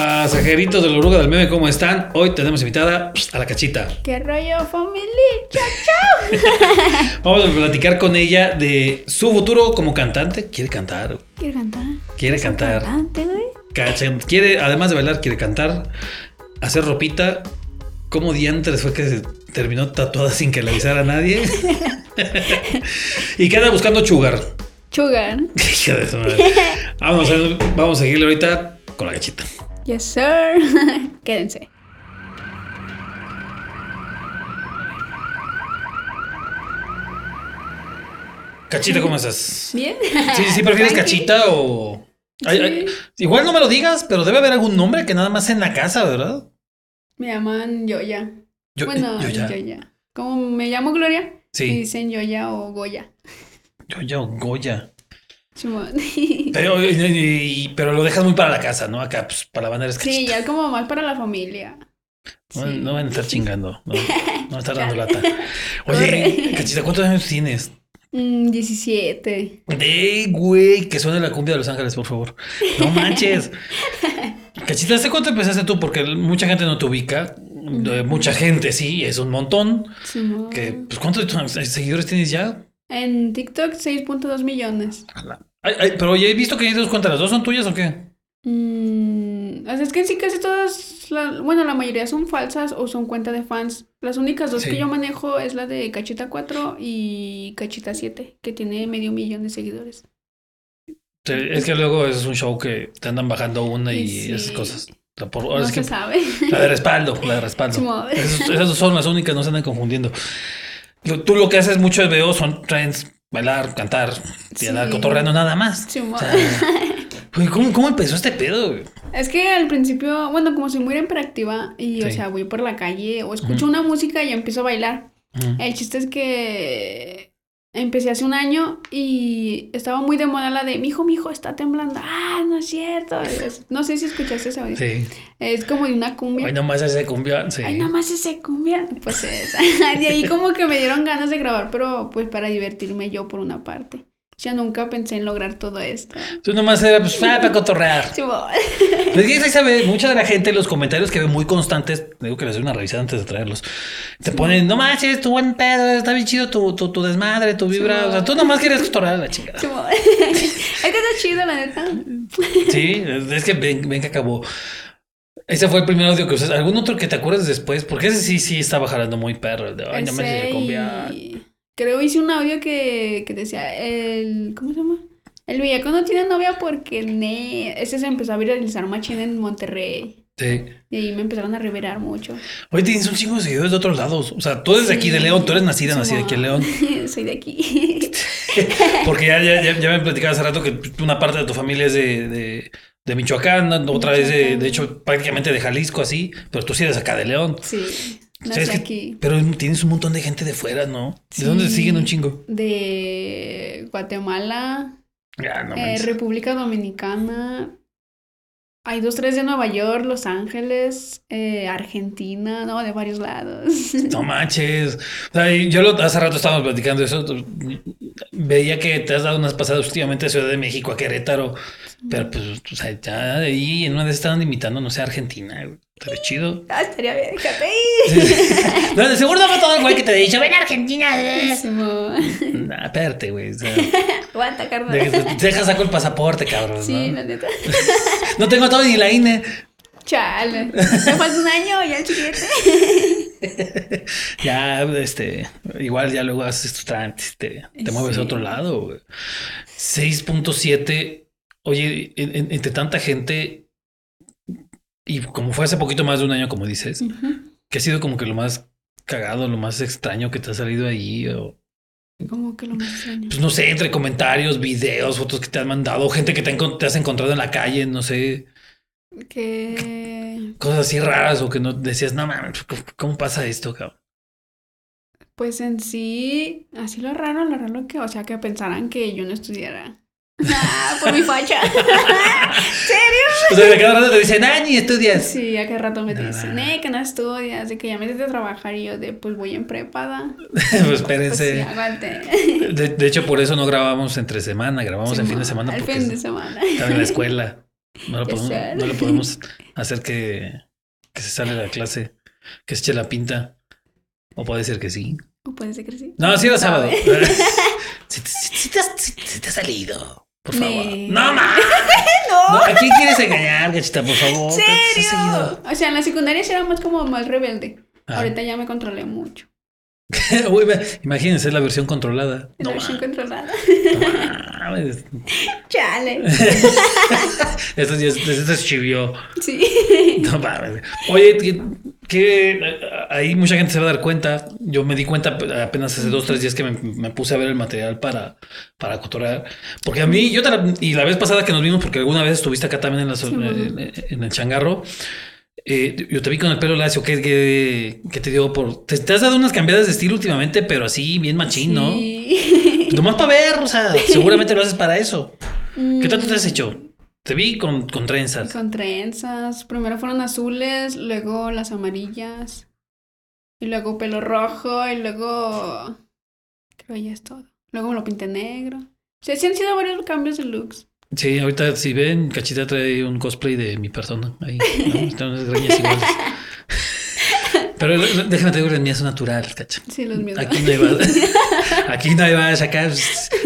Pasajeritos de la oruga del meme, ¿cómo están? Hoy tenemos invitada a la cachita. ¿Qué rollo, familia? ¡Chao, chao! Vamos a platicar con ella de su futuro como cantante. Quiere cantar. ¿Quiere cantar? Quiere cantar. Cantante, güey. Cacha- Quiere, además de bailar, quiere cantar, hacer ropita. ¿Cómo diantres fue que se terminó tatuada sin que le avisara a nadie? y queda buscando chugar. Madre. Vamos a, vamos a seguirle ahorita con la cachita. Yes, sir. Quédense. Cachita, ¿cómo estás? ¿Bien? Sí, sí, ¿prefieres cachita o...? Ay, ay, igual no me lo digas, pero debe haber algún nombre que nada más en la casa, ¿verdad? Me llaman Yoya. Yo, bueno, yo ya. Yoya. ¿Cómo me llamo Gloria? Me Sí, dicen Yoya o Goya. yo ya o Goya. Pero, pero lo dejas muy para la casa, ¿no? Acá, pues, para la bandera es Sí, ya como más para la familia. No, Sí. no van a estar chingando. No, no van a estar dando lata. Oye. Cachita, ¿cuántos años tienes? Mm, 17. ¡Eh, güey! Que suene la cumbia de Los Ángeles, por favor. No manches. Cachita, ¿hace cuánto empezaste tú? Porque mucha gente no te ubica. Eh, Mucha gente, sí, es un montón. Que, pues, ¿cuántos seguidores tienes ya? En TikTok 6.2 millones. Ay, ay, pero oye, he visto que hay dos cuentas. ¿Las dos son tuyas o qué? Mm, es que sí, casi todas, la- bueno, la mayoría son falsas o son cuenta de fans. Las únicas dos Sí. que yo manejo es la de Cachita 4 y Cachita 7, que tiene medio millón de seguidores. Sí, Es que luego es un show que te andan bajando una y Sí. esas cosas. Por- ahora No es se que sabe. la de respaldo, la de respaldo. Esas, esas dos son las únicas, no se andan confundiendo. Tú lo que haces mucho veo son trends, bailar, cantar y Sí. andar cotorreando nada más. O sea, ¿cómo, ¿Cómo empezó este pedo? güey? Es que al principio, bueno, como soy muy hiperactiva y, o sea, voy por la calle o escucho una música y empiezo a bailar. El chiste es que empecé hace un año y estaba muy de moda la de mi hijo, mi hijo está temblando. Ah, no es cierto. Es- no sé si escuchaste audio. Sí. Es como de una cumbia. Hoy nomás ese cumbia. Sí. Ay, nomás ese cumbia. Pues esa. De ahí como que me dieron ganas de grabar, pero pues para divertirme yo por una parte. Yo nunca pensé en lograr todo esto. Tú nomás era pues ah, para cotorrear. Simón. Es que ahí se ve mucha de la gente, los comentarios que ven muy constantes, digo que les doy una revisada antes de traerlos. Te ponen, no manches, tu buen pedo, está bien chido tu, tu, tu desmadre, tu vibra. Sí. o sea, tú nomás quieres cotorrear a la chingada. Simón. Es que está chido, la neta. Sí, es que ven, ven que acabó. Ese fue el primer audio que usas. ¿Algún otro que te acuerdes después? Porque ese sí, sí estaba jalando muy perro. el de, Ay, no me cumbia. y- Creo hice un audio que, que decía el. ¿Cómo se llama? El villaco no tiene novia porque ne. Ese se empezó a viralizar machín en Monterrey. Sí. Y ahí me empezaron a reverar mucho. Oye, tienes un chingo de seguidores de otros lados. O sea, tú eres de aquí de Sí. León, tú eres nacida, nacida aquí en León. Soy de aquí. Porque ya, ya, ya, ya me platicaba hace rato que una parte de tu familia es de, de, de Michoacán, otra vez de, Michoacán. de hecho, prácticamente de Jalisco, así, pero tú sí eres acá de León. Sí. Aquí. Pero tienes un montón de gente de fuera, ¿no? ¿De Sí. dónde siguen un chingo? De Guatemala, no eh. República Dominicana. Hay dos, tres de Nueva York, Los Ángeles, eh, Argentina, no, de varios lados. No manches. O sea, yo lo- hace rato estábamos platicando eso. Veía que te has dado unas pasadas últimamente a Ciudad de México, a Querétaro. Pero pues, o sea, ya de ahí en una vez estaban imitando, no sé, a Argentina. güey. Estaría chido. Ah, estaría bien, déjate. No, de seguro no fue todo el güey que te ha dicho, ven a Argentina. eh". Simón. Nah, espérate, güey. o sea, Aguanta, carnal. deja, deja saco el pasaporte, cabrón. Sí, ¿no? la neta. no tengo todo ni la INE. Chale. Me falta un año, ya el siguiente. Ya, este, igual ya luego haces tus trámites, te, te mueves a otro lado. güey. 6.7. Oye, en- en- entre tanta gente, y como fue hace poquito más de un año, como dices, que ha sido como que lo más cagado, lo más extraño que te ha salido ahí, o Como que lo más extraño. pues no sé, entre comentarios, videos, fotos que te han mandado, gente que te, ha encon- te has encontrado en la calle, no sé, Que. cosas así raras o que no decías, no mames, ¿cómo- ¿cómo pasa esto, cabrón? Pues en sí, así lo raro, lo raro que, o sea, que pensaran que yo no estudiara. Ah, por mi facha. ¿Serio? O sea, de cada rato te dicen, ah, ni estudias. Sí, a cada rato me Nah. dicen, eh, que no estudias, de que ya me a trabajar y yo de, pues voy en prepada. pues Pues sí, espérense. aguante. De, de hecho, por eso no grabamos entre semana, grabamos en fin de semana El fin de semana. estaba en la escuela. No lo podemos, no lo podemos hacer que, que se sale de la clase, que se eche la pinta. O puede ser que sí. O puede ser que sí. No, sí era sábado. Te, si- si te has salido, por. No, ma. No, ¿A quién quieres engañar, gachita, por favor? ¿En ¿Te has serio? O sea, en la secundaria sí era más como más rebelde. Ah. Ahorita ya me controlé mucho. Imagínense la versión controlada. No, la versión controlada. no. Chale. Esto ya es- esto es chivió. Sí. No mames. Oye, que, que, ahí mucha gente se va a dar cuenta. Yo me di cuenta apenas hace dos, tres días que me, me puse a ver el material para, para. Porque a mí, yo te la- y la vez pasada que nos vimos, porque alguna vez estuviste acá también en, la, Sí, en- bueno. en el changarro. Eh, yo te vi con el pelo lacio, que, que, que te dio por. Te, te has dado unas cambiadas de estilo últimamente, pero así, bien machín, ¿no? Sí. Nomás para ver, o sea, seguramente lo haces para eso. ¿Qué Mm, tanto te has hecho? Te vi con, con trenzas. Con trenzas. Primero fueron azules, luego las amarillas. Y luego pelo rojo, y luego. Creo que ya es todo. Luego me lo pinté negro. O sea, sí han sido varios cambios de looks. Sí, ahorita si ven, Cachita trae un cosplay de mi persona. Ahí, ¿no? Están unas greñas iguales. Pero déjame te digo, el mío es natural, cacha. Sí, los míos. Aquí no iba, aquí no iba a sacar.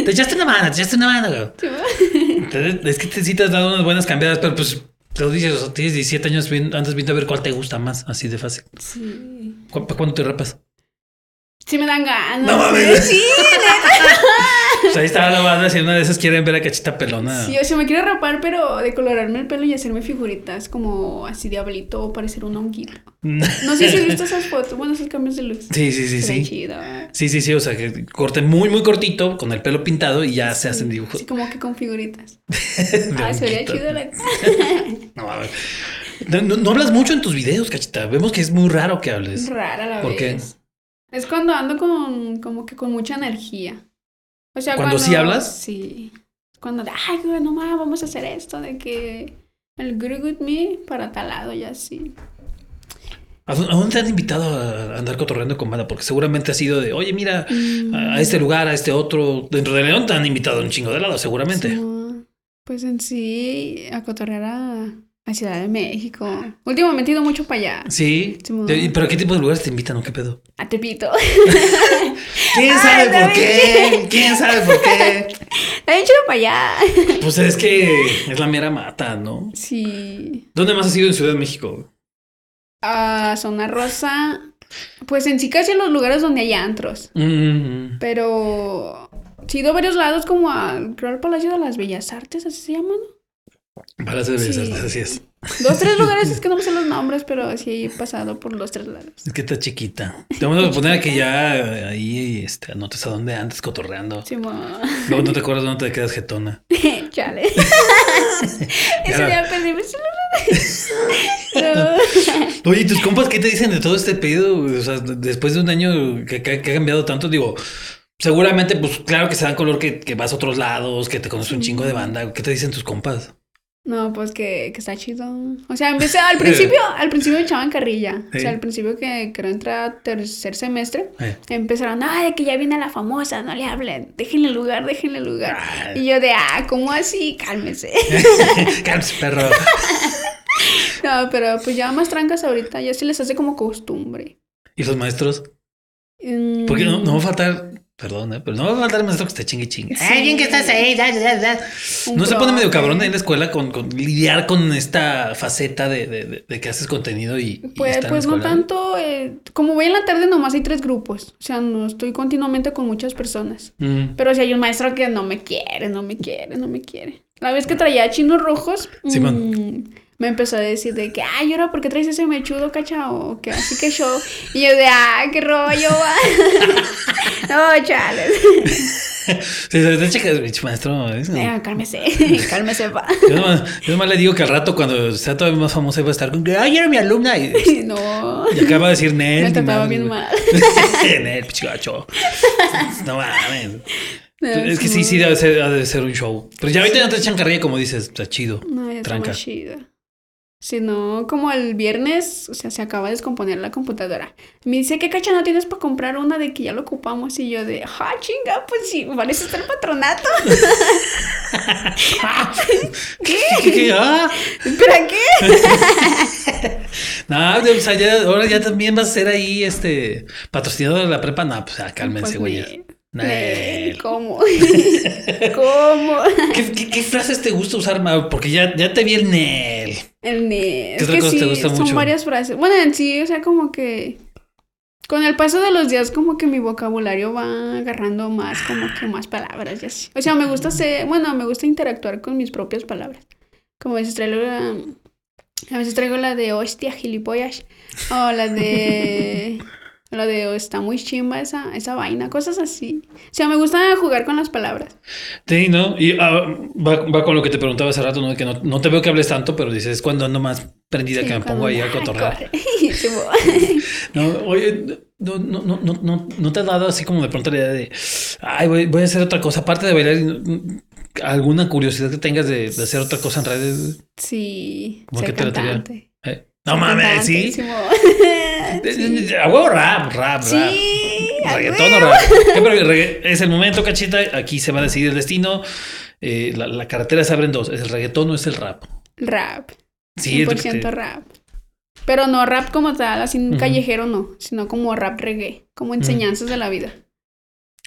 Te echaste una mano, te echaste una mano. güey. Es que te, sí te has dado unas buenas cambiadas, pero pues te lo dices, o sea, tienes 17 años, bien- antes viendo a ver cuál te gusta más, así de fácil. Sí. ¿Cu- ¿Para cuándo te rapas? Sí me dan ganas. No mames. Sí, Pues ahí está la banda, si una de esas quieren ver a Cachita pelona. sí, o sea, me quiero rapar, pero decolorarme el pelo y hacerme figuritas como así diablito o parecer un honguito. No sé si has visto esas fotos, bueno, esos cambios de looks. Sí, sí, sí, sí. chido. Sí, sí, sí, o sea, que corte muy, muy cortito, con el pelo pintado y ya se hacen dibujos. Así como que con figuritas. Ah, sería chido la... No, a ver. No, no- no hablas mucho en tus videos, cachita. Vemos que es muy raro que hables. rara la ¿Por qué? vez. Es cuando ando con como que con mucha energía. O sea, ¿Cuando sí hablas? Sí. Cuando de, ay, güey, no mames, vamos a hacer esto, de que el Grew With Me para tal lado y así. ¿A dó- a dónde te han invitado a andar cotorreando con banda? Porque seguramente ha sido de, oye, mira, Mm, a este lugar, a este otro. Dentro de León te han invitado a un chingo de lado, seguramente. sí, pues en sí, a cotorrear a, a Ciudad de México. Últimamente he ido mucho para allá. Sí. ¿Pero qué tipo de lugares te invitan o qué pedo? A Tepito. ¿Quién sabe por qué? ¿Quién sabe por qué? He hecho para allá. Pues es que es la mera mata, ¿no? Sí. ¿Dónde más has ido en Ciudad de México? A Zona Rosa. Pues en sí casi en los lugares donde hay antros. Mm, Pero he ido a varios lados como al, Palacio de las Bellas Artes, así se llaman. Bellas Sí. Artes, así es. Dos, tres lugares, es que no me sé los nombres, pero sí he pasado por los tres lados. Es que está chiquita. Te vamos a poner que ya ahí este, anotes a dónde andas cotorreando. Sí, Luego no te acuerdas dónde te quedas jetona. Chale. Ese día perdí mi celular. Oye, ¿y tus compas qué te dicen de todo este pedo? O sea, después de un año que, que- que ha cambiado tanto, digo, seguramente, pues claro que se dan color que, que vas a otros lados, que te conoces un chingo de banda. ¿Qué te dicen tus compas? No, pues que, que está chido. O sea, empecé al principio, al principio me echaban carrilla. O sea, al principio que creo entrar a tercer semestre, empezaron, ay, que ya viene la famosa, no le hablen, déjenle lugar, déjenle lugar. Ay. Y yo de, ah, ¿cómo así? Cálmese. Cálmese, perro. no, pero pues ya más trancas ahorita, ya se les hace como costumbre. ¿Y los maestros? Mm, Porque no, no va a faltar, perdón, eh, pero no va a faltar el maestro que esté chingue chingue. Sí. Ay, bien que estás ahí, ya, ya, ya. un ¿No se pone medio cabrón ahí en la escuela con, con lidiar con esta faceta de, de- de- que haces contenido y, Pues, pues no tanto, eh, como voy en la tarde nomás hay tres grupos, o sea, no estoy continuamente con muchas personas. Mm. Pero si hay un maestro que no me quiere, no me quiere, no me quiere. La vez que traía chinos rojos, Simón. mm, me empezó a decir de que, ay, ahora, ¿por qué traes ese mechudo, cachao? Que así que yo. Y yo de, ah, qué rollo, va. no, chales. Sí, checa, bicho, maestro. es- Eh, cálmese, cálmese, va. Yo nomás, yo nomás le digo que al rato, cuando sea todavía más famosa, va a estar con que, ay, era mi alumna. Y, no. y acaba de decir Nel. Me trataba bien mal. Nel, pichigacho. No mames. No, Es que sí, sí, debe ser, ha de ser un show. Pero ya ahorita no te echan carrilla, como dices, está chido. No, ya está Tranca. más chido. Sino como el viernes, o sea, se acaba de descomponer la computadora. Me dice, ¿qué cacha no tienes para comprar una de que ya lo ocupamos? Y yo de, ah, chinga, pues sí, parece estar el patronato. ¿Qué? ¿Qué? qué? Ah. ¿Para qué? no, o sea, ya, ahora ya también vas a ser ahí, este, patrocinador de la prepa. No, pues ah, cálmense, Pues, güey. Nel. ¿Cómo? ¿Cómo? ¿Qué, qué, qué frases te gusta usar, Mau? Porque ya, ya te vi el Nel. El Nel. ¿Qué otra que cosa te sí, gusta son mucho? varias frases. Bueno, en sí, o sea, como que con el paso de los días, como que mi vocabulario va agarrando más, como que más palabras y así. O sea, me gusta hacer, bueno, me gusta interactuar con mis propias palabras. Como a veces traigo la, a veces traigo la de hostia, gilipollas, o la de, la de oh, está muy chimba esa, esa vaina, cosas así. O sea, me gusta jugar con las palabras. Sí, ¿no? Y ah, va, va con lo que te preguntaba hace rato, ¿no? Que no, no te veo que hables tanto, pero dices, es cuando ando más prendida Sí, que me pongo ahí a cotorrear. No, oye, no, no, no, no, no, no te ha dado así como de pronto la idea de, ay, voy, voy a hacer otra cosa, aparte de bailar, alguna curiosidad que tengas de, de hacer otra cosa en redes. Sí, ¿Cómo ser que te la. Eh, No mames, sí. A huevo rap, rap, rap. A Reggaetón o rap. Es el momento, cachita. Aquí se va a decidir el destino. Eh, la, la carretera se abre en dos. ¿Es el reggaetón o es el rap? Rap. Sí, es lo que 100% te- rap. Pero no rap como tal, así un Ujú. callejero no, sino como rap reggae, como enseñanzas de la vida.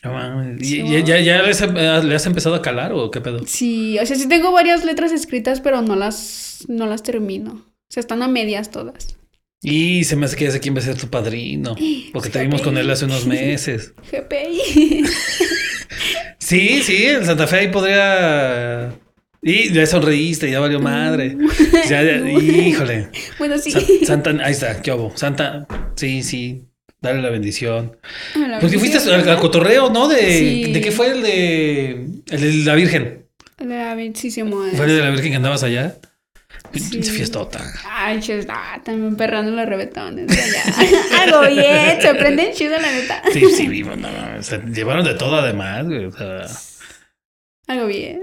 No mames. ¿Y- Sí, ¿Ya, ya, ya les eh, le has empezado a calar o qué pedo? Sí, o sea, sí tengo varias letras escritas, pero no las, no las termino. O sea, están a medias todas. Y se me hace que ya sé quién va a ser tu padrino. Porque te vimos con él hace unos meses. GPI. Sí, sí, el Santa Fe ahí podría. Y ya sonreíste, ya valió madre. Ya, ya- híjole. bueno, sí. San- Santa, ahí está, qué hubo. Santa, sí, sí. Dale la bendición. La Porque fuiste bendición. al, al cotorreo, ¿no? De, Sí. ¿De qué fue el de, el de la Virgen? La bendición. ¿Fue el de la Virgen que andabas allá? Sí. Pinche Fiestota. Ay, ah, también perrando los rebetones. Algo bien, se prenden chido, la neta. Sí, sí, vimos, no, no, sea, llevaron de todo además, güey. O sea, Algo bien.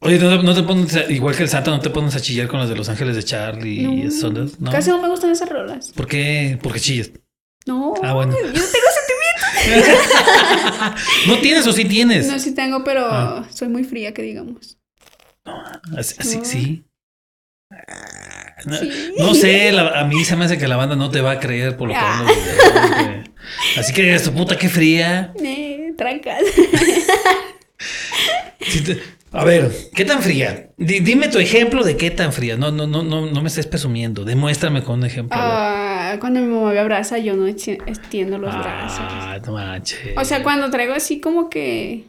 oye, ¿no, no te pones, igual que el Santa, no te pones a chillar con los de Los Ángeles de Charlie y No, esas ondas? ¿No? Casi no me gustan esas rolas. ¿Por qué? Porque chillas. No, Ah, bueno. yo no tengo ¿No tienes o sí tienes? No, sí tengo, pero Ah. soy muy fría, que digamos. Así, así- No. sí. No, Sí. no sé, la- a mí se me hace que la banda no te va a creer por lo que Ah. hablo, güey. Así que tu puta, qué fría. Eh, trancas. Te- A ver, ¿qué tan fría? Di- dime tu ejemplo de qué tan fría. No, no, no, no, no me estés presumiendo. Demuéstrame con un ejemplo. Ah, cuando mi mamá me abraza, yo no extiendo los brazos. ah, no manches. O sea, cuando traigo así como que.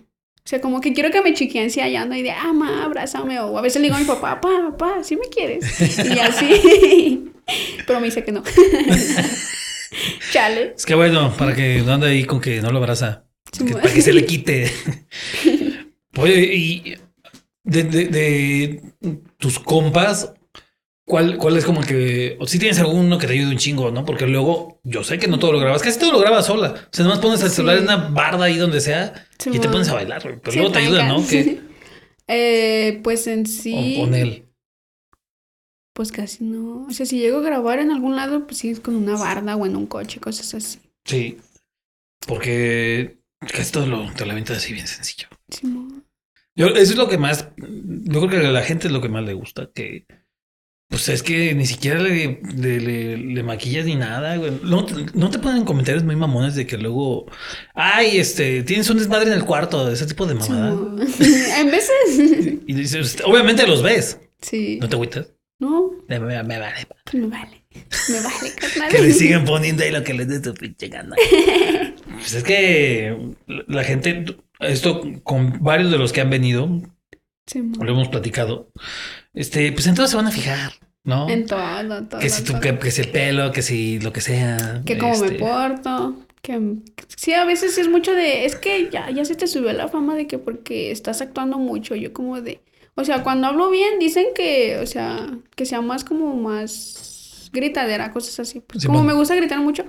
O sea, como que quiero que me chiquien si allá ando y de, ah, ma, abrázame. O a veces le digo a mi papá, papá, papá, ¿sí me quieres? Y así. Pero me dice que no. Chale. Es que bueno, para que no ande ahí con que no lo abraza. Que- para que se le quite. Oye, y de, de- de tus compas, ¿cuál, ¿cuál es como el que... O si tienes alguno que te ayude un chingo, ¿no? Porque luego, yo sé que no todo lo grabas, casi todo lo grabas sola. O sea, nomás pones el Sí. celular en una barda ahí donde sea Sí, y te pones a bailar. Pero Sí, luego te ayuda, ¿no? Eh, pues en o, sí. con él. Pues casi no. O sea, si llego a grabar en algún lado, pues sí es con una barda o en un coche, cosas así. Sí. Porque casi todo lo, te lo avientas así bien sencillo. Yo, eso es lo que más, yo creo que a la gente es lo que más le gusta, que pues es que ni siquiera le, le, le- le maquillas ni nada, güey. No, te- no te ponen comentarios muy mamones de que luego, ay, este, tienes un desmadre en el cuarto, ese tipo de mamada. en veces. Y dices, obviamente los ves, Sí. no te agüitas. No, Me, me- me vale. me vale. Me vale, carnal. Que le sigan poniendo ahí lo que les dé tu pinche gana. Pues es que la gente, esto con varios de los que han venido, Sí, lo hemos platicado, este, pues entonces se van a fijar, ¿no? En todo, todo. Que si, tu, todo. que, que si el pelo, que si lo que sea. Que cómo me este, porto. Que sí, a veces es mucho de. Es que ya, ya se te subió la fama de que porque estás actuando mucho. Yo, como de. O sea, cuando hablo bien, dicen que. O sea, que sea más como más gritadera, cosas así. Pues, Sí, como bueno. me gusta gritar mucho.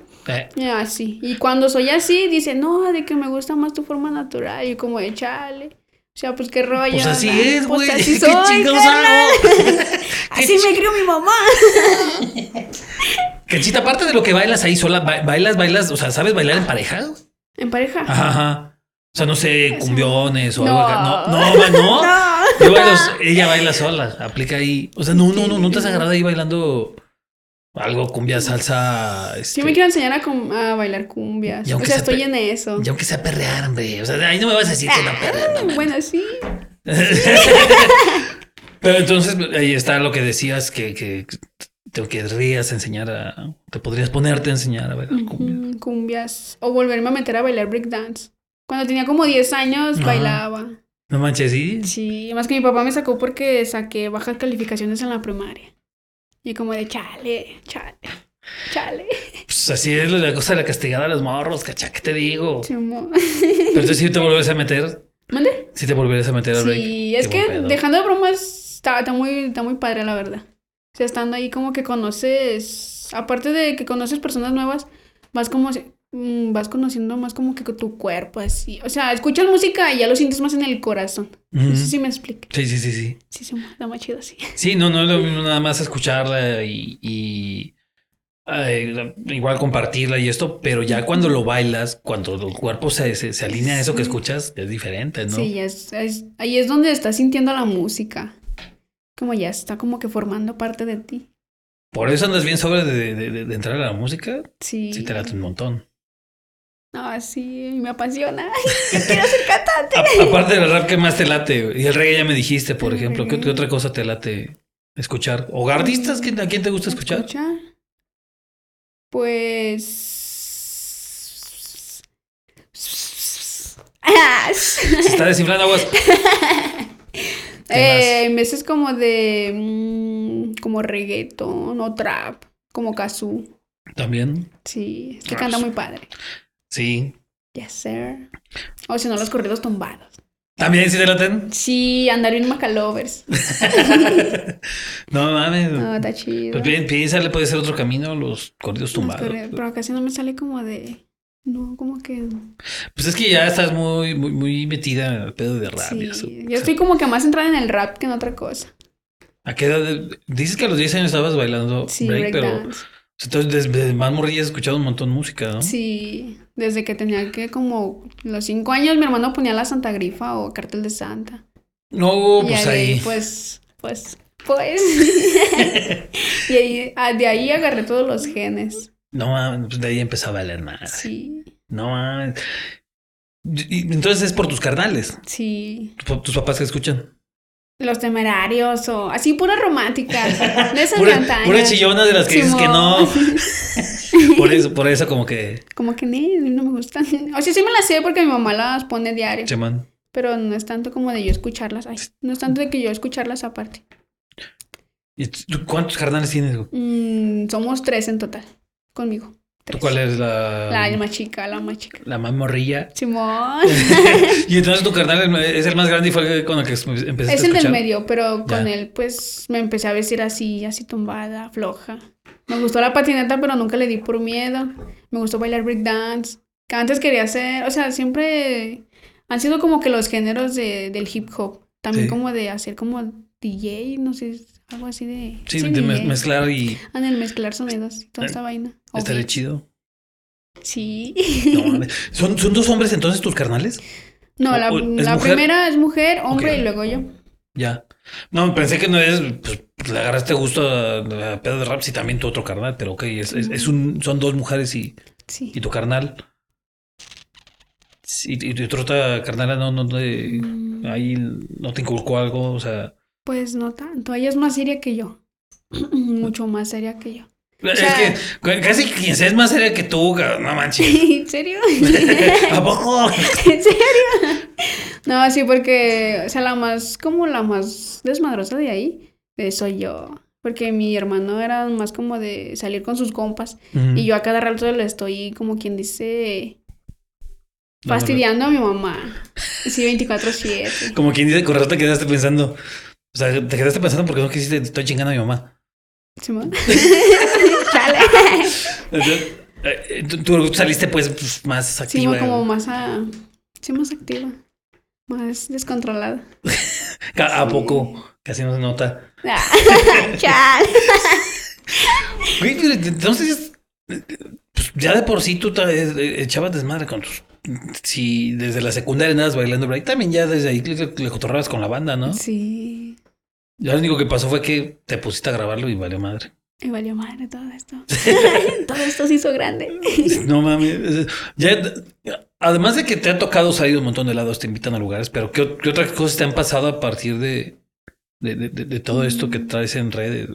eh, así. Y cuando soy así, dicen, no, de que me gusta más tu forma natural. Y como de chale. O sea, pues qué rollo. pues así es, Pues güey. así ¿Qué chingados hago? Así me crió mi mamá. Cachita, aparte de lo que bailas ahí sola, ba- bailas, bailas, o sea, ¿sabes bailar en pareja? ¿En pareja? Ajá, ajá. O sea, no sé, cumbiones o algo No. acá. No, no, no. No. Yo bailo, ella baila sola, aplica ahí. O sea, no, no, no, no te desagrada ahí bailando algo, cumbia, salsa. Este, me quiero enseñar a, cum- a bailar cumbias. O sea, sea estoy en eso. Y aunque sea perrear, hombre. O sea, ahí no me vas a decir que no perrear. no, Ah, bueno, sí. Pero entonces ahí está lo que decías que, que te querrías enseñar a. Te podrías ponerte a enseñar a bailar cumbia. Ujú, Cumbias. O volverme a meter a bailar breakdance. Cuando tenía como 10 años, Ajá. bailaba. No manches, sí. Sí, más que mi papá me sacó porque saqué bajas calificaciones en la primaria. Y como de chale, chale, chale. Pues así es la cosa de la castigada a los morros, cacha, ¿qué te digo? Chimo. Pero entonces sí te volverías a meter. ¿Mande? Sí te volverías a meter a break. Sí, es que pedo. dejando de bromas, está, está muy, está muy padre, la verdad. O sea, estando ahí como que conoces, aparte de que conoces personas nuevas, vas como, si- mm, vas conociendo más como que tu cuerpo, así. O sea, escuchas música y ya lo sientes más en el corazón. No sé si me explico. Sí, sí, sí, sí. Sí, sí, está más chido así. Sí, no, no es lo mismo nada más escucharla y, y, eh, igual compartirla y esto, pero ya cuando lo bailas, cuando el cuerpo se, se, se alinea a eso que escuchas, es diferente, ¿no? Sí, es, es- ahí es donde estás sintiendo la música. Como ya está como que formando parte de ti. Por eso andas bien sobre de, de- de- de entrar a la música, Sí. sí te late un montón. No, sí, me apasiona. Quiero ser cantante. A- aparte del rap, ¿qué más te late? Y el reggae ya me dijiste, por El ejemplo. ¿Qué, otra cosa te late escuchar? ¿O artistas? ¿Quién- ¿A quién te gusta escuchar? Pues. Se está desinflando aguas. eh, veces como de. mm, como reggaeton o trap. Como kazoo. También. Sí, es que canta muy padre. Sí. Yes, sir. O si no, los corridos tumbados. ¿También sí te laten? Sí, andar en Macalovers. no mames. No, está chido. Pues bien, piénsale, puede ser otro camino, los corridos Los tumbados. corridos, Pero casi no me sale como de. No, como que. Pues es que ya estás muy, muy, muy metida en el pedo de rap. y eso. Sí, yo estoy como que más entrada en el rap que en otra cosa. ¿A qué edad? Dices que a los 10 años estabas bailando Sí, break, pero. Entonces desde, desde más morrilla has escuchado un montón de música, ¿no? Sí, desde que tenía que como los cinco años mi hermano ponía la Santa Grifa o Cartel de Santa. No, y pues ahí. pues, pues, pues. y ahí, ah, de ahí agarré todos los genes. No mames, pues de ahí empezó a valer más. Sí, No mames. Entonces es por tus carnales, sí. tus, tus papás que escuchan. Los temerarios o así pura romántica. De esas Pura, pura chillona de las que dices que no. Por eso, por eso como que Como que ni, no me gustan. O sea, sí me las sé porque mi mamá las pone diario. Pero no es tanto como de yo escucharlas. Ay, no es tanto de que yo escucharlas aparte. ¿Y tú cuántos carnales tienes? Mm, somos tres en total. Conmigo. ¿Tú Tres. cuál es la, La más chica, la más chica. la más morrilla? Simón. y entonces tu carnal es el más grande y fue con el que empezaste es a el del medio, pero con Ya. él pues me empecé a vestir así, así tumbada, floja. Me gustó la patineta, pero nunca le di por miedo. Me gustó bailar breakdance. Que antes quería hacer, o sea, siempre han sido como que los géneros de, del hip hop. También Sí. como de hacer como DJ, no sé, algo así de... Sí, de DJ. mezclar y Ah, en el mezclar sonidos toda Eh, esa vaina. O estaría chido. Sí. No. ¿Son, ¿Son dos hombres entonces tus carnales? No, la, primera es mujer, hombre y luego yo. Ya. No, pensé que no es, pues, le agarraste gusto a, a pedo de rap, sí, también tu otro carnal, pero ok, es, es, es un, son dos mujeres y, Sí. y tu carnal. Sí, y, y tu otra carnala no, no te, Mm, ahí no te inculcó algo, o sea. Pues no tanto. Ella es más seria que yo. Mucho más seria que yo. Es sea- que casi quien sea es más seria que tú, no manches. ¿En serio? ¿A poco? ¿En serio? No, sí, porque, o sea, la más, como la más desmadrosa de ahí, eh, soy yo. Porque mi hermano era más como de salir con sus compas. Y yo a cada rato le estoy, como quien dice, fastidiando a mi mamá. Sí, 24-7. Como quien dice, con razón te quedaste pensando. O sea, te quedaste pensando porque no quisiste, estoy chingando a mi mamá. ¿Simón? Chale. Eh, tú, tú saliste pues, pues, más Sí, activa. como más a... Sí, más activa. Más descontrolada. ¿A poco? Casi no se nota. Ah, chale. Entonces, pues ya de por sí tú eh, echabas desmadre con tus... Si desde la secundaria andabas bailando break, también ya desde ahí le, le cotorrabas con la banda, ¿no? Sí. Ya lo único que pasó fue que te pusiste a grabarlo y valió madre. Y valió madre todo esto. todo esto se hizo grande. No mames. Ya, además de que te ha tocado salir un montón de lados, te invitan a lugares, pero ¿qué, qué otras cosas te han pasado a partir de, de, de- todo esto que traes en redes?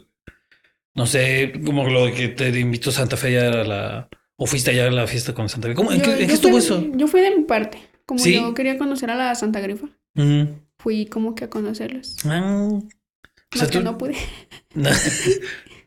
No sé, como lo de que te invitó Santa Fe ya a la... O fuiste allá a la fiesta con Santa Fe. ¿Cómo, ¿En Yo- qué, en yo qué estuvo fui- eso? Yo fui de mi parte. Como ¿Sí? yo quería conocer a la Santa Grifa, fui como que a conocerlos. Ah, o sea, que no pude.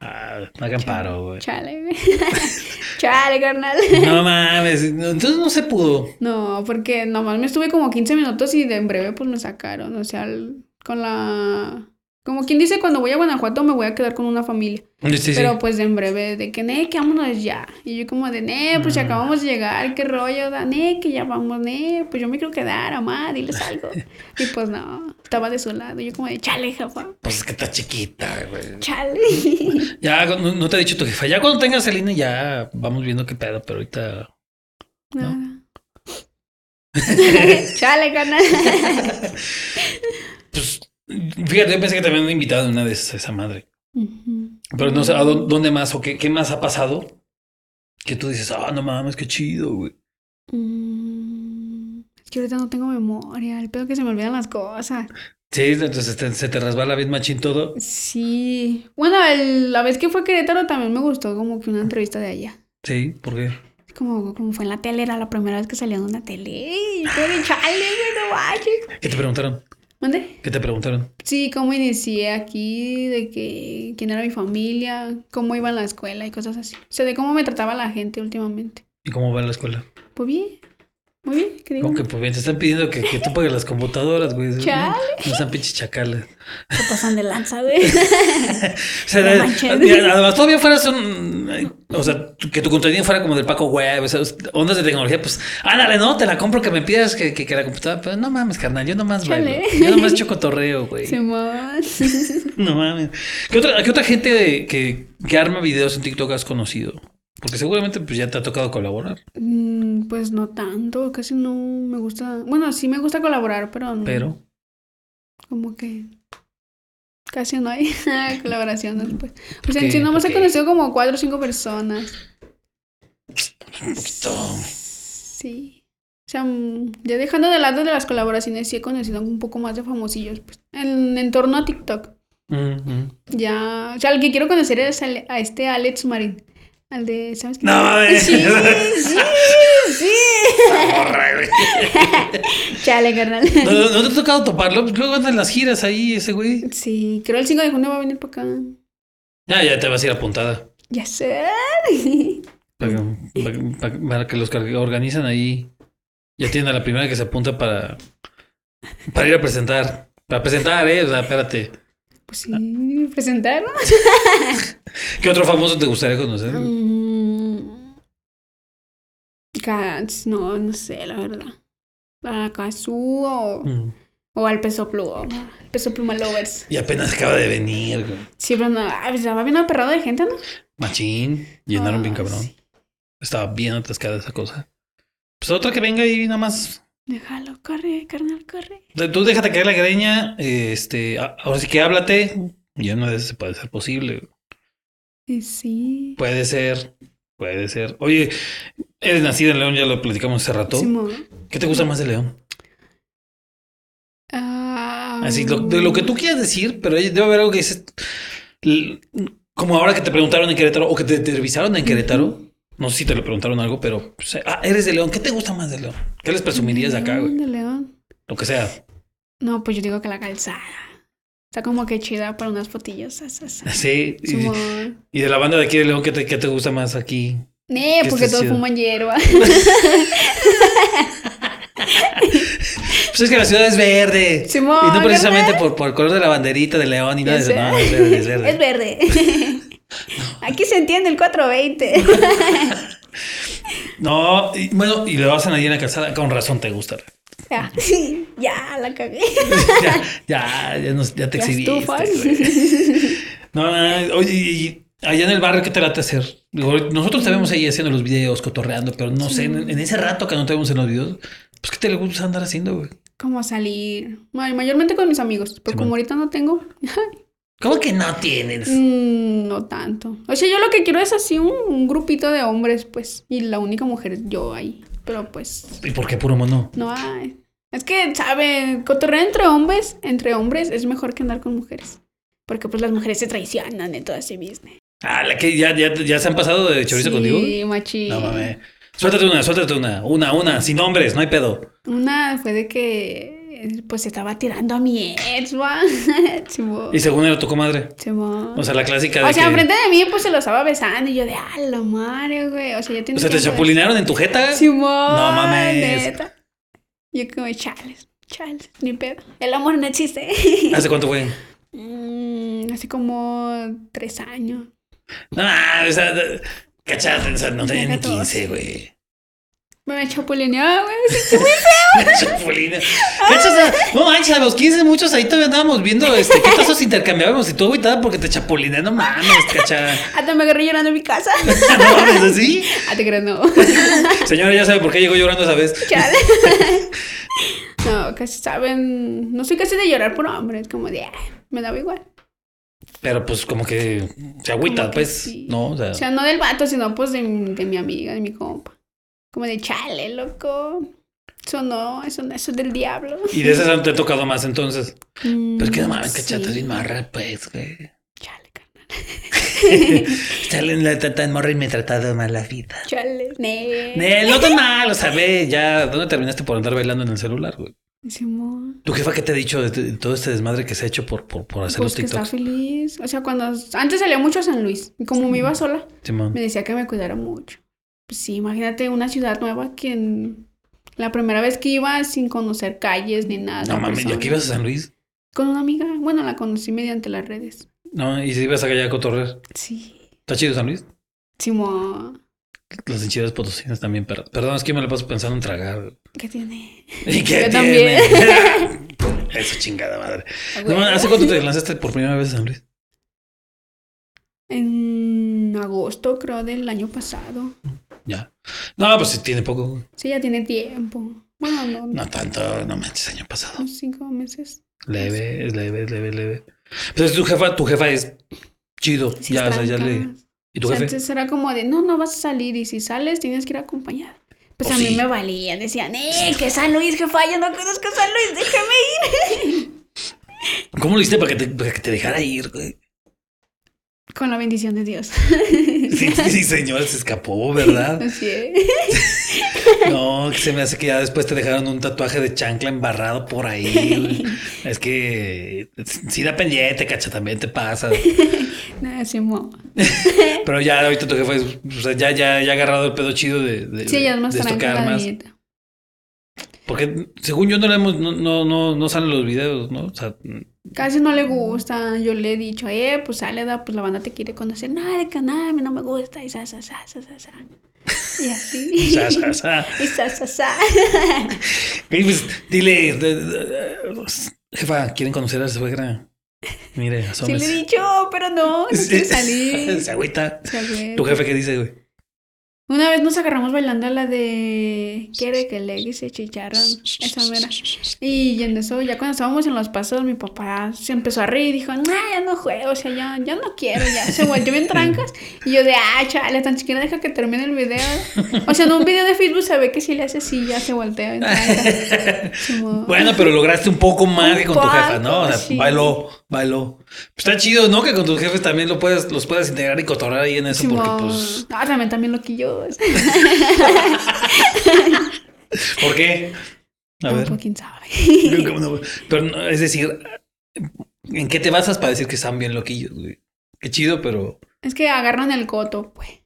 ah, no hagan paro, güey. Chale, güey. Chale, carnal. No mames. Entonces no se pudo. No, porque nomás me estuve como 15 minutos y de en breve pues me sacaron. O sea, el- con la... Como quien dice, cuando voy a Guanajuato me voy a quedar con una familia. Sí, sí. Pero pues en breve, de que, ne, que vámonos ya. Y yo como de, ne, pues ya Mm. acabamos de llegar, qué rollo, da, ne, que ya vamos, ne, pues yo me quiero quedar, amá, diles algo. y pues no, estaba de su lado. Yo como de, chale, jefa, Pues es que está chiquita, güey. chale. Ya, no, no te ha dicho tu jefa. Ya cuando tengas el INE ya vamos viendo qué pedo, pero ahorita... Nada. chale, canal. Pues, fíjate, yo pensé que te habían invitado una vez a esa madre. Pero no sé, ¿a dó- dónde más o qué, qué más ha pasado? Que tú dices, ah, no mames, qué chido, güey. Mm, Es que ahorita no tengo memoria, el pedo que se me olvidan las cosas. Sí, entonces te- se te resbala bien machín todo. Sí. Bueno, el- la vez que fue a Querétaro también me gustó como que una entrevista de allá. Sí, ¿por qué? Como, como fue en la tele, era la primera vez que salía en una tele. De chale, güey, no. ¿Qué te preguntaron? ¿Mande? ¿Qué te preguntaron? Sí, cómo inicié aquí, de que quién era mi familia, cómo iba a la escuela y cosas así. O sea, de cómo me trataba la gente últimamente. ¿Y cómo va en la escuela? Pues bien, muy bien, ¿qué digo? Como que pues bien, te están pidiendo que, que tú pagues las computadoras, güey. Chale. No, sean pinches chacales. Se pasan de lanza, güey. O sea, No además todavía fueras un... O sea, que tu contenido fuera como del Paco Web, o sea, ondas de tecnología, pues, ándale, no, te la compro que me pidas que, que, que la computadora, pero no mames, carnal, yo nomás Chale. bailo. Yo nomás chocotorreo, güey. Simón. No mames. ¿Qué otra, qué otra gente de- que, que arma videos en TikTok has conocido? Porque seguramente pues ya te ha tocado colaborar, Mm, Pues no tanto, casi no me gusta. Bueno, sí me gusta colaborar, pero no. pero... Como que casi no hay colaboraciones, pues. O sea, en sí nomás he conocido como cuatro o cinco personas. Un poquito... Sí. O sea, mm, ya dejando de lado de las colaboraciones, sí he conocido un poco más de famosillos, pues. En, en torno a TikTok. Ya. O sea, el que quiero conocer es a este Alex Marín. Al de, ¿sabes qué? No, mames. Sí, sí, sí. Chale, carnal. ¿No, no- no te ha tocado toparlo? Pues luego andan las giras ahí, ese güey. Sí, creo el 5 de junio va a venir para acá. Ya, ya te vas a ir apuntada. Ya sé. Para, para- para- para que los que organizan ahí ya tienen a la primera que se apunta para, para ir a presentar. Para presentar, eh. O sea, espérate. Pues sí, presentaron. ¿Qué otro famoso te gustaría conocer? Mm. Cats, no, no sé, la verdad. A Kazu o, Mm. o al Peso Pluma. El Peso Pluma Lovers. Y apenas acaba de venir, güey. Siempre no, ah, pues, estaba bien aperrado de gente, ¿no? Machín. Llenaron bien Ah, cabrón. sí. Estaba bien atascada esa cosa. Pues otra que venga y nada más. Déjalo, corre, carnal, corre. Tú déjate caer la greña. Este, ahora sí que háblate. Ya vez se puede ser posible. Y sí. Puede ser. Puede ser. Oye, eres nacida en León, ya lo platicamos hace rato. Simón. ¿Qué te gusta más de León? Ah, Así, lo- de lo que tú quieras decir, pero debe haber algo que dices. Como ahora que te preguntaron en Querétaro o que te entrevistaron en Querétaro. No sé si te lo preguntaron algo, pero. pues, ah, eres de León. ¿Qué te gusta más de León? ¿Qué les presumirías de acá, güey? De León. Lo que sea. No, pues yo digo que la calzada. Está como que chida para unas fotillos. as, as, as. Sí. Y, y de la banda de aquí de León, ¿qué te, qué te gusta más aquí? ¿Qué porque está todos fuman hierba. Pues es que la ciudad es verde. Simón, y no precisamente ¿verdad? por, por el color de la banderita de León y nada de eso. No, es verde, es verde. Es verde. Aquí se entiende el 420. No, y, bueno, y hacen ahí en la calzada. Con razón te gusta. Ya, ya la cagué. ya, ya, ya, nos- ya te exhibiste. güey. No, no, oye, y allá en el barrio, ¿qué te late hacer? Digo, nosotros te vemos ahí haciendo los videos, cotorreando, pero no sé, en, en ese rato que no te vemos en los videos, pues, ¿qué te le gusta andar haciendo, güey? Como salir. Ay, mayormente con mis amigos. Pero Sí, como man. ahorita no tengo, ¿Cómo que no tienes? mm, no tanto. O sea, yo lo que quiero es así un, un grupito de hombres, pues. Y la única mujer yo ahí. Pero pues, ¿Y por qué puro mono? no hay. Es que, ¿sabe? Cotorrear entre hombres, entre hombres es mejor que andar con mujeres. Porque pues las mujeres se traicionan en todo ese business. Ah, la que ya, ya, ya se han pasado de chorizo contigo. Sí, machi. No mames. Suéltate una, suéltate una, una, una, sin nombres, no hay pedo. Una fue de que pues se estaba tirando a mi ex. Y según él, tu comadre. Simón. O sea, la clásica de O sea, que- enfrente de mí, pues se lo estaba besando. Y yo de, ah, la madre, güey. O sea, ya tiene O sea, ¿te chapulinaron en tu jeta? Simón. No mames. neta. Yo como, chales, chales, ni pedo. El amor no existe. ¿Hace cuánto fue? Mm, así como tres años. No, o sea, cachate, o sea, no tenía ni 14. 15, güey. Me chapulineaba, güey. Sí, Chapulina. Cacha, o sea, no manches, a los 15 muchos ahí todavía andábamos viendo este, qué tazos intercambiábamos y tú agüitada porque te chapuliné, no mames, cacha. Hasta me agarré llorando en mi casa. No mames, así. Ah, te crees, no. Señora, ya sabe por qué llegó llorando esa vez. Chale. No, casi saben. No soy casi de llorar por hombre. Es como de, ah, me daba igual. Pero pues como que se agüita, Como que pues, sí. ¿no? O sea, O sea, no del vato, sino pues de, de mi amiga, de mi compa. Como de, chale, loco. Eso no, eso no, eso es del diablo. y de esas te ha tocado más entonces. Mm, Pero es que no mames, sí. cachata, bien marra, pues, güey. Chale, carnal. Chale, la tan morra y me he tratado mal la vida. Chale. Ne. Ne, no tan mal, o sea, ve, ya, ¿dónde terminaste por andar bailando en el celular, güey? Simón. ¿Tu jefa qué te ha dicho de, todo este desmadre que se ha hecho por, por, por hacer Pues los que está TikToks? feliz. O sea, cuando antes salía mucho a San Luis. Y como me iba sola, Simón. me decía que me cuidara mucho. Pues sí, imagínate una ciudad nueva que en- la primera vez que iba sin conocer calles ni nada. No mames, ¿y aquí ibas a San Luis? Con una amiga. Bueno, la conocí mediante las redes. No, y si ibas a allá a cotorrear. Sí. ¿Está chido San Luis? Simón. Las enchiladas potosinas también, pero perdón, es que me la paso pensando en tragar. ¿Qué tiene? ¿Y qué Yo tiene? también. Eso chingada madre. Ah, No. ¿Hace cuánto te lanzaste por primera vez a San Luis? En agosto, creo, del año pasado. Ya. No, pues sí tiene poco. Sí, ya tiene tiempo. Bueno, no, No tanto, no manches, año pasado. unos cinco meses. Leve, leve, leve, leve. Pues tu jefa, tu jefa es chido. Sí, ya, o sea, ya le. ¿Y tu O sea, jefe? antes era como de, no, no vas a salir y si sales tienes que ir acompañada. Pues Oh, a mí sí. me valía, decían, eh, que San Luis, jefa, yo no conozco San Luis, déjame ir. ¿Cómo lo hiciste para que te, para que te dejara ir, güey? Con la bendición de Dios. Sí, sí, señor, se escapó, ¿verdad? Así es. No, se me hace que ya después te dejaron un tatuaje de chancla embarrado por ahí. Es que sí da pendiente, cacha, también te pasa. Nada, Simón. Pero ya ahorita tu jefa es, o sea, ya, ya, ya ha agarrado el pedo chido de, de, Sí, ya es más estocar la más. Porque según yo no le hemos, no, no, no, no salen los videos, ¿no? O sea, Casi no le gusta. Yo le he dicho, eh, pues sale, da, pues la banda te quiere conocer. No, de canal, a mí no me gusta. Y sa, sa, sa, sa, sa, sa. Y así. sa, sa, sa. Y sa, sa, sa. Y pues, dile, jefa, ¿quieren conocer a su suegra? Mire, Sí le he asómese. dicho, pero no, no quiere salir. Se agüita. ¿Tu jefe qué dice, güey? Una vez nos agarramos bailando la de Quiere que le se chicharrón, esa mera. Y en eso, ya cuando estábamos en los pasos, mi papá se empezó a reír y dijo, no, ya no juego, o sea, ya, ya no quiero, ya. Se volvió bien trancas. Y yo de, ah, chale, tan siquiera deja que termine el video. O sea, en un video de Facebook se ve que si le hace así, ya se voltea en trancas. Como- Bueno, pero lograste un poco más Un que con tu jefa, ¿no? O sea, sí. bailó, bailó. Pues está chido, ¿no? Que con tus jefes también lo puedes, los puedes integrar y cotorrar ahí en eso, porque Simón. pues. Ah, también, también. ¿Por qué? A ver. pues quién sabe. ¿Cómo no? Pero no, es decir, ¿en qué te basas para decir que están bien loquillos, güey? Qué chido, pero. Es que agarran el coto, pues.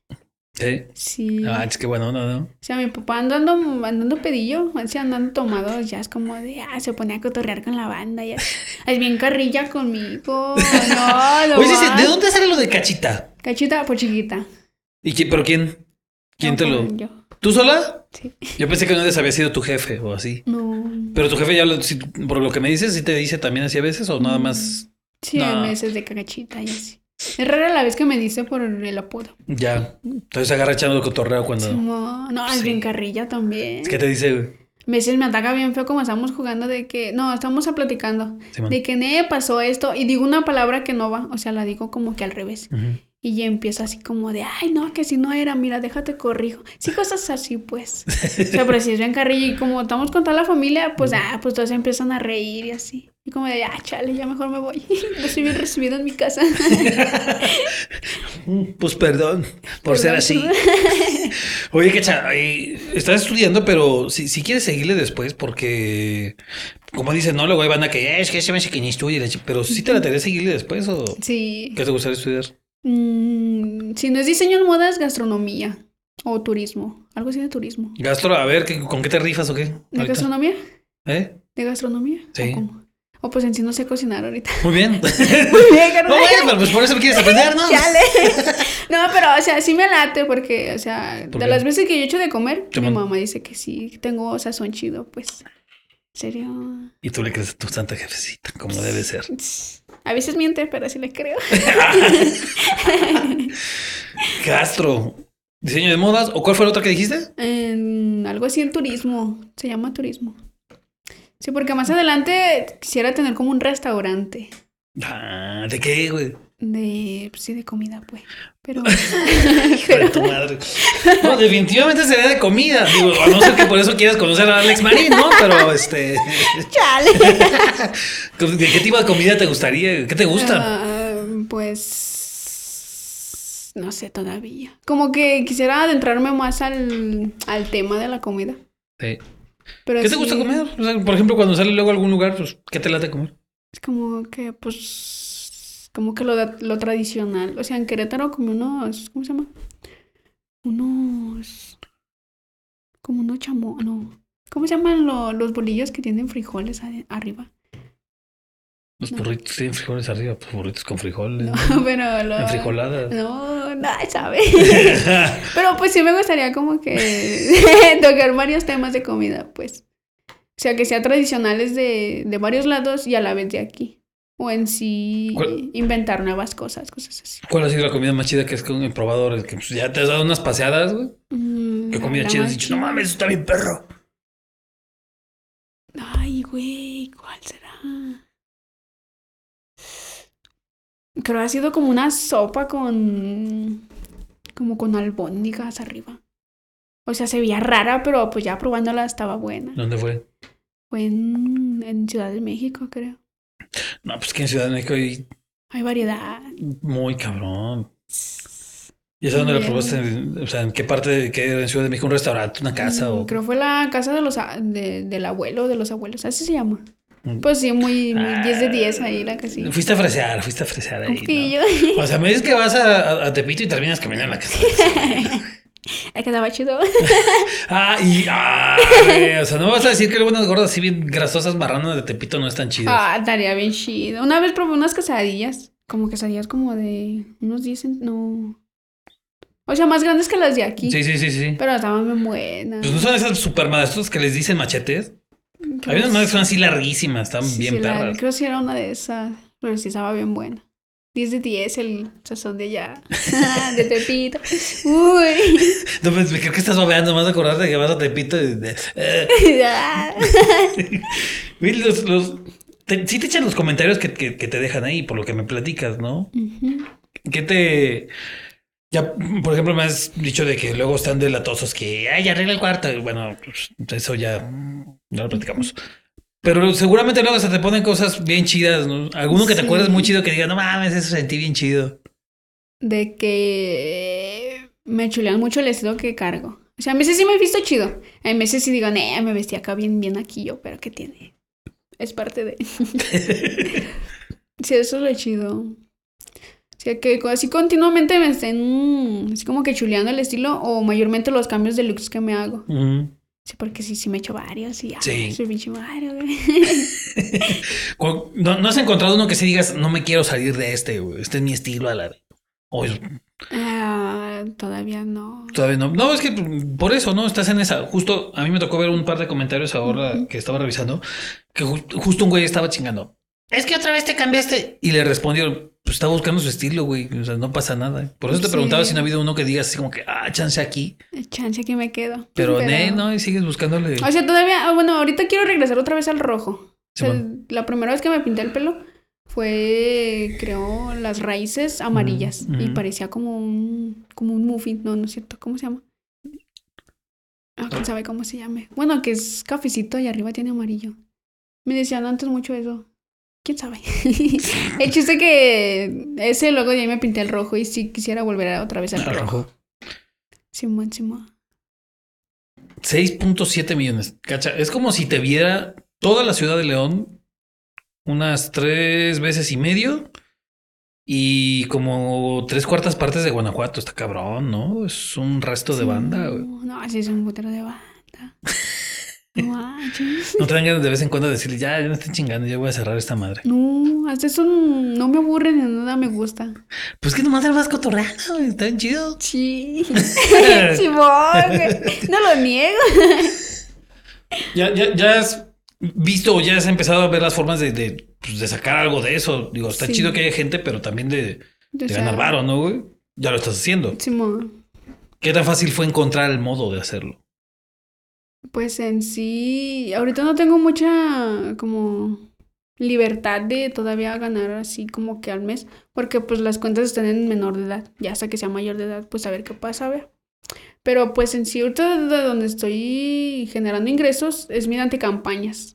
¿Sí? Sí. Ah, es que bueno, no, no. O sea, mi papá andando, andando pedillo, así andando tomado, ya es como de, ah, se ponía a cotorrear con la banda, ya. Es bien carrilla conmigo. No, no. Oye. ¿de dónde sale lo de cachita? Cachita por chiquita. ¿Y quién, pero quién? ¿Quién No, te lo.? Yo. ¿Tú sola? Sí. Yo pensé que una vez había sido tu jefe o así. No. Pero tu jefe ya, lo- si- por lo que me dices, sí te dice también así a veces o nada más Sí, No. hay meses de cagachita y así. Es rara la vez que me dice por el apodo. ya. Entonces agarra echando el cotorreo cuando... Como- no, es Sí. bien carrilla también. ¿Qué te dice, güey? Veces me ataca bien feo como estamos jugando de que, no, estamos platicando, de que ne pasó esto y digo una palabra que no va, o sea, la digo como que al revés. Y ya empieza así como de, ay, no, que si no era, mira, déjate corrijo. Sí, cosas así, pues. o sea, pero si es bien carrillo y como estamos con toda la familia, pues, ah, pues todos empiezan a reír y así. Y como de, ah, chale, ya mejor me voy. no estoy bien recibido en mi casa. Pues perdón por ser así. Oye, que cha- ay, estás estudiando, pero si, si quieres seguirle después, porque como dicen, no, luego ahí van a que "Eh, es que se me hace que ni estudie, la chi-". pero si te la tarea seguirle después o sí. qué te gustaría estudiar. Mm, si no es diseño en moda, es gastronomía o turismo. Algo así de turismo. Gastro, a ver, ¿qué- ¿con qué te rifas o qué? ¿De gastronomía? ¿Eh? ¿De gastronomía? Sí. ¿O cómo? O pues en sí no sé cocinar ahorita. Muy bien. Muy bien, no, carnal. bueno, pero pues por eso lo quieres aprender, ¿no? Chale. No, pero, o sea, sí me late porque, o sea, ¿Por de qué? las veces que yo he hecho de comer, mi mamá dice que sí, tengo sazón chido, pues. ¿En serio? Y tú le crees a tu santa jefecita, como debe ser. A veces miente, pero sí le creo. Gastro. ¿Diseño de modas? ¿O cuál fue la otra que dijiste? En algo así en turismo, se llama turismo. Sí, porque más adelante quisiera tener como un restaurante Ah, ¿De qué, güey? de, pues sí, de comida, pues. Pero, de tu madre. No, definitivamente sería de comida. Digo, a no ser que por eso quieras conocer a Alex Marín, ¿no? Pero este. chale. ¿De qué tipo de comida te gustaría? ¿Qué te gusta? Ah, pues no sé todavía. Como que quisiera adentrarme más al, al tema de la comida. Sí. Pero ¿Qué te gusta comer? O sea, por ejemplo, cuando sales luego a algún lugar, pues, ¿qué te late comer? Es como que, pues, como que lo, lo tradicional. O sea, en Querétaro comí unos, ¿cómo se llama? Unos, como unos chamo, no. ¿Cómo se llaman lo- los bolillos que tienen frijoles arriba? Los No. burritos tienen frijoles arriba, pues burritos con frijoles. No, pero lo... En frijoladas. No, no, sabe. Pero pues sí me gustaría como que tocar varios temas de comida, pues. O sea, que sean tradicionales de, de varios lados y a la vez de aquí. O en sí ¿Cuál? inventar nuevas cosas, cosas así. ¿Cuál ha sido la comida más chida que es con el probador? El que pues, ya te has dado unas paseadas, güey. Mm, ¿Qué comida chida? Has dicho, no mames, eso está bien perro. Ay, güey, ¿cuál será? Creo que ha sido como una sopa con. como con albóndigas arriba. O sea, se veía rara, pero pues ya probándola estaba buena. ¿Dónde fue? Fue en, en Ciudad de México, creo. No, pues que en Ciudad de México hay Hay variedad. muy cabrón. ¿Y esa dónde la probaste? O sea, ¿en qué parte de qué en Ciudad de México? ¿Un restaurante? ¿Una casa? Mm, o... Creo fue la casa de los de- del abuelo, de los abuelos. Así se llama. Pues sí, muy, muy Ah, 10 de 10 ahí la casilla. Fuiste a fresear, fuiste a fresear ahí. O sea, me dices que vas a, Tepito y terminas caminando en la casa. Es que estaba chido. Ah, y. Ah, o sea, no vas a decir que luego unas gordas así bien grasosas marranas de Tepito no están chidas. Ah, estaría bien chido. Una vez probé unas quesadillas. Como quesadillas como de unos 10 cent- No. O sea, más grandes que las de aquí. Sí, sí, sí, sí. Pero estaban bien buenas. Pues no son esas super madres que les dicen machetes. Hay unas madres que son así larguísimas, están sí, bien sí, la- perras. creo que sí era una de esas. Pero sí estaba bien buena. 10 de 10 el sazón de allá. de Tepito. Uy. No, pues me creo que estás babeando más de acordarte que vas a Tepito y de. eh. Ah. Los, los, te- sí te echan los comentarios que, que- que te dejan ahí, por lo que me platicas, ¿no? Ujú. ¿Qué te. Ya, por ejemplo, me has dicho de que luego están delatosos que, ay, arregla el cuarto. Y Bueno, pues, eso ya, ya lo platicamos. Pero seguramente luego se te ponen cosas bien chidas, ¿no? Alguno que te acuerdes muy chido que diga, no mames, eso sentí bien chido. De que me chulean mucho el estilo que cargo. O sea, a veces sí me he visto chido. A veces sí digo, nee, me vestí acá bien, bien aquí yo, pero ¿qué tiene? Es parte de. sí, eso es lo chido. O sea, que así continuamente me estén así como que chuleando el estilo o mayormente los cambios de looks que me hago. Sí, porque sí, sí me he hecho varios y ya. Sí. Soy pinche Mario, güey. ¿No, no has encontrado uno que sí digas, no me quiero salir de este, güey, este es mi estilo a la vez? O es- Ah, todavía no. Todavía no. No, es que por eso, ¿no? Estás en esa. Justo a mí me tocó ver un par de comentarios ahora que estaba revisando que ju- justo un güey estaba chingando. Es que otra vez te cambiaste. Y le respondió, pues está buscando su estilo, güey. O sea, no pasa nada. Por eso te Sí. preguntaba si no ha habido uno que digas así como que, ah, chance aquí. Chance que me quedo. Pero, ne, no, y sigues buscándole. O sea, todavía, ah, bueno, ahorita quiero regresar otra vez al rojo. O sea, Simón. la primera vez que me pinté el pelo fue, creo, las raíces amarillas. Ujú, Y ujú. parecía como un, como un muffin. No, no es cierto. ¿Cómo se llama? Ah, quién sabe cómo se llame. Bueno, que es cafecito y arriba tiene amarillo. Me decían antes mucho eso. ¿Quién sabe? el chiste que ese luego de ahí me pinté el rojo y sí quisiera volver a- otra vez al rojo. rojo. Simón, Simón. 6.7 millones. Cacha, es como si te viera toda la ciudad de León unas tres veces y medio y como tres cuartas partes de Guanajuato. Está cabrón, ¿no? Es un resto de banda. No, así es un botero de banda. No te dan ganas de vez en cuando decirle, ya, ya no estén chingando, ya voy a cerrar esta madre. No, hasta eso no me aburre ni nada me gusta. Pues que nomás te vas cotorreando, está bien chido. Sí. No lo niego. Ya, ya, ya has visto o ya has empezado a ver las formas de, de, pues, de sacar algo de eso. Digo, está Sí. chido que haya gente, pero también de, de sea, ganar varo, ¿no, güey? Ya lo estás haciendo. Simón. ¿Qué tan fácil fue encontrar el modo de hacerlo? Pues en sí, ahorita no tengo mucha como libertad de todavía ganar así como que al mes, porque pues las cuentas están en menor de edad, ya hasta que sea mayor de edad, pues a ver qué pasa, a ver. Pero pues en sí, ahorita de donde estoy generando ingresos es mediante campañas,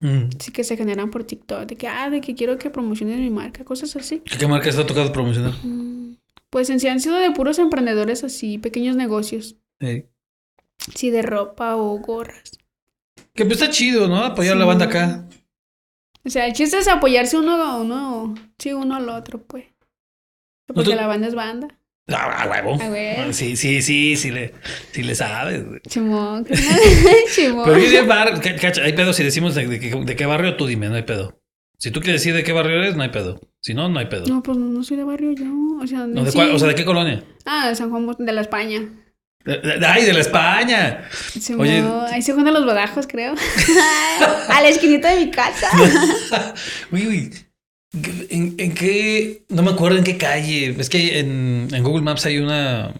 Mm. sí que se generan por TikTok, de que, ah, de que quiero que promociones mi marca, cosas así. ¿Qué marcas te ha tocado promocionar? Mm, Pues en sí han sido de puros emprendedores así, pequeños negocios, Eh, sí, de ropa o gorras. Que pues está chido, ¿no? Apoyar a la Sí. banda acá. O sea, el chiste es apoyarse uno a uno, sí, uno al otro, pues. Porque la banda es banda. Ah, huevo. A huevo. Sí, sí, sí, sí le, sí le sabes. Chimón. Chimón. Pero de bar, ca- cacha, hay pedo si decimos de, de qué- de qué barrio, tú dime, no hay pedo. Si tú quieres decir de qué barrio eres, no hay pedo. Si no, no hay pedo. No, pues no soy de barrio yo. O sea, No, ¿de sí. cuál- o sea, ¿de qué colonia? Ah, de San Juan de la España. ¡Ay, de la España! Oye. Ahí se juntan los bodajos, creo. a la esquinita de mi casa. Uy, uy. ¿En, en qué? No me acuerdo en qué calle. Es que en, en Google Maps hay una.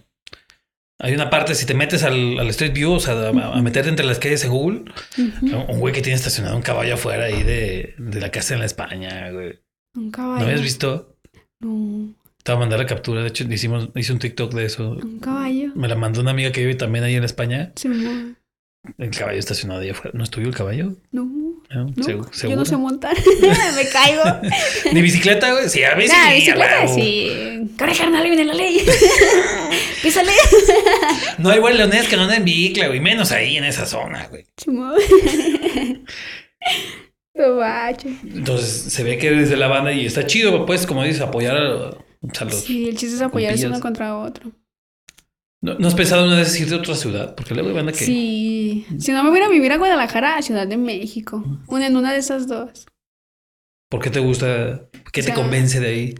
Hay una parte, si te metes al, al Street View, o sea, a, a meterte entre las calles en Google, un güey que tiene estacionado un caballo afuera ahí de, de la casa en la España, güey. Un ¿No caballo. habías visto? No, Te voy a mandar la captura. De hecho, hicimos, hice un TikTok de eso. un caballo. Me la mandó una amiga que vive también ahí en España. Simón. El caballo estacionado ahí afuera. ¿No es tuyo el caballo? No, No, no. Segu- Yo no sé montar. me caigo. ¿Ni bicicleta, güey? Sí, a veces. Nah, sí, bicicleta sí. Corre, carnal, viene la ley. Písale. No hay buen leonés que no ande en bicla, güey. Menos ahí en esa zona, güey. Entonces se ve que eres de la banda y está chido, pues, como dices, apoyar a, a los. Sí, el chiste es apoyarse uno contra otro. ¿No, no has pensado una vez irte a otra ciudad? Porque luego hay banda que. Sí. Si no me voy a ir a vivir a Guadalajara, a Ciudad de México. Una en una de esas dos. ¿Por qué te gusta? ¿Qué O te sea, convence de ahí?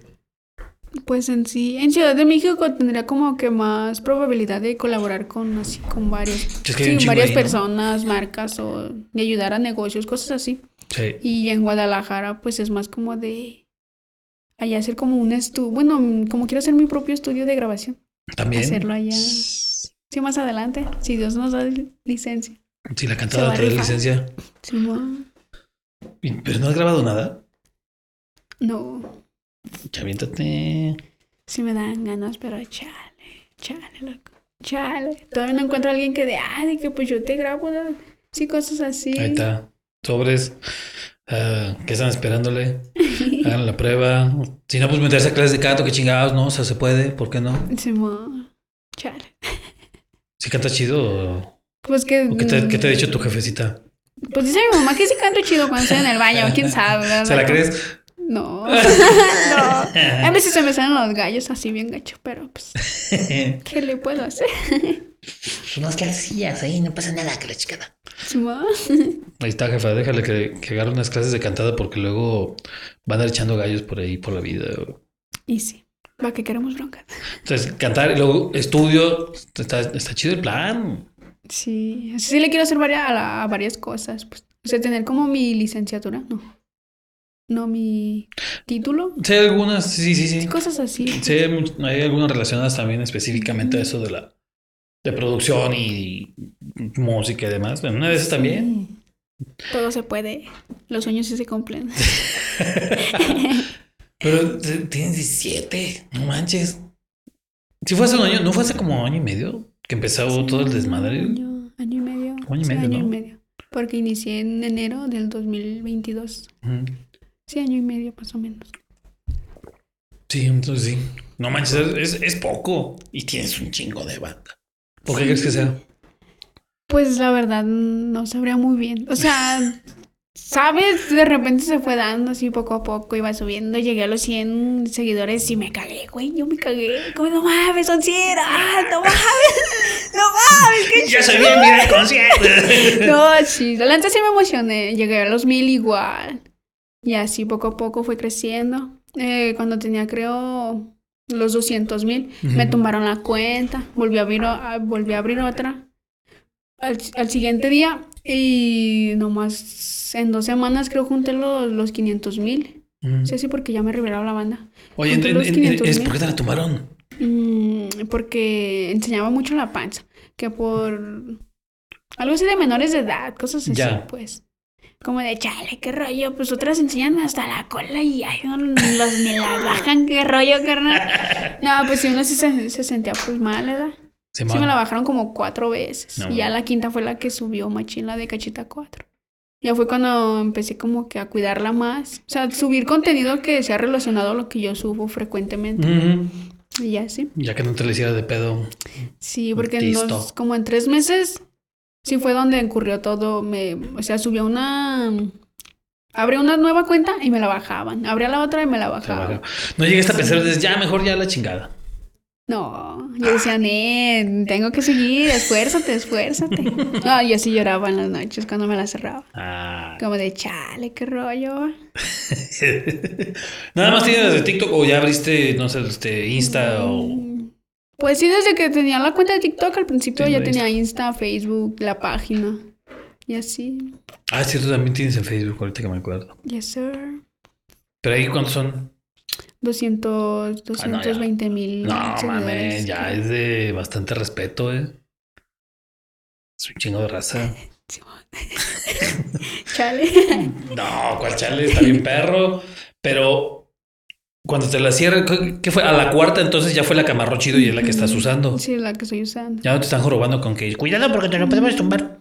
Pues en sí, en Ciudad de México tendría como que más probabilidad de colaborar con así, con varios. Es que Sí, varias ahí, ¿no? personas, marcas o de ayudar a negocios, cosas así. Sí. Y en Guadalajara, pues es más como de allá hacer como un estudio, bueno, como quiero hacer mi propio estudio de grabación, También. hacerlo allá. Sí, más adelante, si Dios nos da licencia. Si la Se cantada va a te da rifar. licencia. Simón. Y- Pero no has grabado nada. No, Ya aviéntate. sí me dan ganas, pero chale, chale, loco, chale. Todavía no encuentro a alguien que de, ah, de que pues yo te grabo, ¿no? sí, cosas así. Ahí está. Sobres. Ah, ¿Qué están esperándole? Hagan la prueba. Si no, pues meterse a clases de canto, que chingados, ¿no? O sea, se puede, ¿por qué no? Simón, chale. Si cantas chido o, Pues que... o qué, te, qué te ha dicho tu jefecita. Pues dice mi mamá que sí canto chido cuando estoy en el baño, quién sabe, ¿verdad? ¿Se la crees? No. no. A veces se me salen los gallos así bien gacho, pero pues, ¿qué le puedo hacer? Unas clasillas ahí, no pasa nada, que la chicada. Ahí está, jefa. Déjale que, que agarre unas clases de cantada porque luego van a ir echando gallos por ahí por la vida. Y sí. ¿Para qué queremos broncas? Entonces, cantar y luego estudio, está, está chido el plan. Sí, sí le quiero hacer varias, a, la- a varias cosas. Pues, o sea, tener como mi licenciatura, no. No mi título. Sí, algunas, sí, sí, sí. Cosas así. Sí, hay algunas relacionadas también específicamente a eso de la de producción y música y demás. Una esas también. Sí. Todo se puede. Los sueños sí se cumplen. Pero t- tienes 17, no manches. Si fue hace un año, ¿no fue hace como año y medio que empezó todo el desmadre? Año, año y medio. Año y Sí, medio, año y medio. Porque inicié en enero del 2022. Ujú. Sí, año y medio más o menos. Sí, entonces sí. No manches, es, es poco. Y tienes un chingo de banda. ¿Por qué crees que sea? Pues la verdad no sabría muy bien. O sea, ¿sabes? De repente se fue dando así poco a poco, iba subiendo, llegué a los 100 seguidores y me cagué, güey, yo me cagué. Como, no mames, son 100, ah, no mames, no mames, qué Ya soy bien, mira concierto. No, sí, la neta sí me emocioné. Llegué a los mil igual. Y así poco a poco fue creciendo. Eh, cuando tenía, creo, los 200 mil, me tumbaron la cuenta. Volví a abrir, o- a- volví a abrir otra. Al, al siguiente día, y nomás en dos semanas, creo, junté los, los 500 mil. Sí, sí, porque ya me revelaron la banda. Oye, en- los en- 500 ¿es por qué te la tomaron? Mm, porque enseñaba mucho la panza. Que por algo así de menores de edad, cosas así, Ya. pues. Como de chale, qué rollo. Pues otras enseñan hasta la cola y ay, no, los me la bajan, qué rollo, carnal. No, pues sí, uno sí se, se sentía pues mal, ¿verdad? Sí, Simón. me la bajaron como cuatro veces. No, y ya la quinta fue la que subió machín, la de cachita cuatro. Ya fue cuando empecé como que a cuidarla más. O sea, subir contenido que sea relacionado a lo que yo subo frecuentemente. Y ya sí. Ya que no te le hiciera de pedo. Sí, porque en dos- como en tres meses, sí fue donde ocurrió todo. Me, o sea, subió una... Abrí una nueva cuenta y me la bajaban. Abría la otra y me la bajaban. No llegaste a pensar, dices, ya, mejor ya la chingada. No, yo decía, "Nen, tengo que seguir, esfuérzate, esfuérzate. No, yo sí lloraba en las noches cuando me la cerraba. Ah. Como de, chale, qué rollo. Nada más tienes de TikTok o ya abriste, no sé, este, Insta o. Pues sí, desde que tenía la cuenta de TikTok, al principio Sí, ya tenía Insta, Facebook, la página. Y así. Ah, cierto, también tienes en Facebook, ahorita que me acuerdo. Yes, sir. Pero ahí, ¿cuántos son? 200, Ah, no, ya. 220 mil. No, mames, ya es de bastante respeto, eh. Es un chingo de raza. Chale. No, cuál chale, está bien perro. Pero cuando te la cierran, ¿qué- ¿qué fue? A la cuarta, entonces ya fue la que amarró chido y es la que estás usando. Sí, la que estoy usando. Ya no te están jorobando con que cuidado porque te lo podemos tumbar.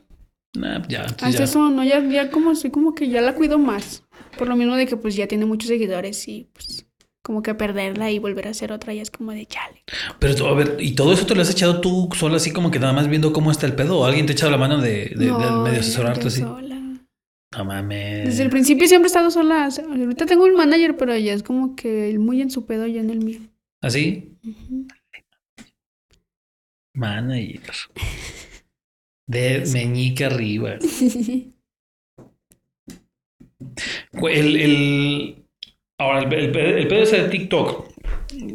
Nah, ya, Hasta ya. eso, no, ya, ya como soy como que ya la cuido más. Por lo mismo de que pues ya tiene muchos seguidores y pues como que perderla y volver a hacer otra ya es como de chale. Pero a ver, ¿y todo eso te lo has echado tú sola así como que nada más viendo cómo está el pedo? ¿O alguien te ha echado la mano de, de, de No, medio asesorarte así? sola. No mames. Desde el principio siempre he estado sola. o sea, Ahorita tengo un manager, pero ya es como que él muy en su pedo, yo en el mío. ¿Así? Ujú. Manager. De meñique arriba. El, el- ahora, el, el, el pedo ese de TikTok.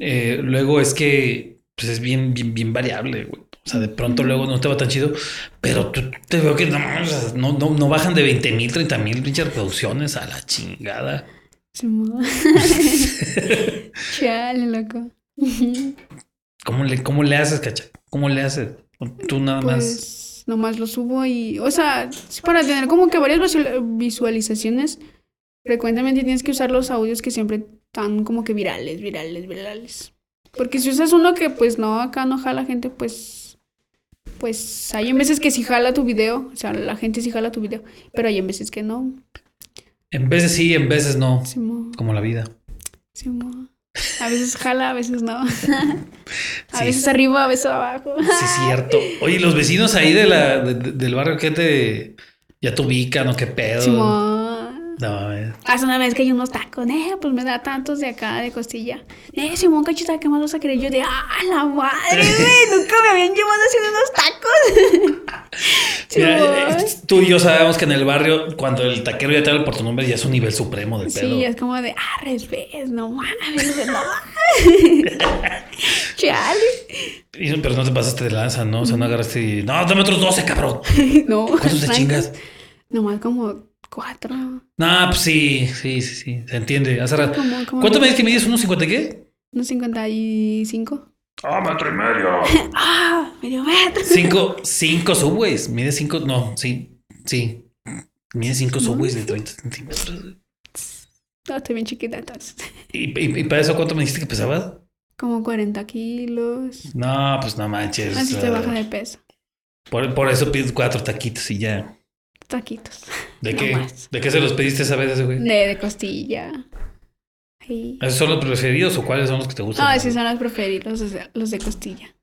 eh, luego es que pues es bien, bien, bien variable, güey. O sea, de pronto luego no te va tan chido, pero tú te veo que no, no, no, bajan de 20 mil, 30 mil pinches reproducciones a la chingada. Simón. Chale, loco. ¿Cómo le, cómo le haces, cacha? ¿Cómo le haces? Tú nada más. Pues nomás lo subo y, o sea, para tener como que varias visual- visualizaciones, frecuentemente tienes que usar los audios que siempre están como que virales, virales, virales. Porque si usas uno que pues no, acá no jala gente, pues, pues hay en veces que sí jala tu video, o sea, la gente sí jala tu video, pero hay en veces que no. En veces sí, en veces no. Como la vida. Simón. A veces jala, a veces no. a Sí. veces arriba, a veces abajo. Sí, es cierto. Oye, los vecinos ahí de la, de- de- del barrio, ¿qué te. Ya te ubican o qué pedo? No mames. Hace una vez que hay unos tacos, eh, pues me da tantos de acá de costilla. Eh, Simón Cachita, ¿qué más vas a querer? Yo de, ah, la madre, güey, nunca me habían llevado haciendo unos tacos. Mira, Simón. eh, tú y yo sabemos que en el barrio, cuando el taquero ya te habla por tu nombre, ya es un nivel supremo de pedo. Sí, es como de, ah, respes, no mames, no. Chale. Pero no te pasaste de lanza, ¿no? O sea, no agarraste y... No, dame otros 12, cabrón. No. ¿Cuántos te chingas? Nomás como cuatro. No, pues sí, sí, sí, sí. Se entiende. Hace rato- ¿Cuánto me dices que mides? ¿Unos 50 qué? Unos 55. Ah, metro y medio. Ah, medio metro. Cinco, cinco subways. Mide cinco, no, sí, sí. Mide cinco subways de 30 centímetros. No, estoy bien chiquita entonces. ¿Y, y, y para eso cuánto me dijiste que pesabas? Como 40 kilos. No, pues no manches. Así te ah, baja de peso. por, por eso pides cuatro taquitos y ya. Taquitos. ¿De No qué? más. ¿De qué se los pediste esa vez, güey? De, de costilla. Sí. ¿Esos son los preferidos o cuáles son los que te gustan? No, esos son los preferidos, los de, de costilla.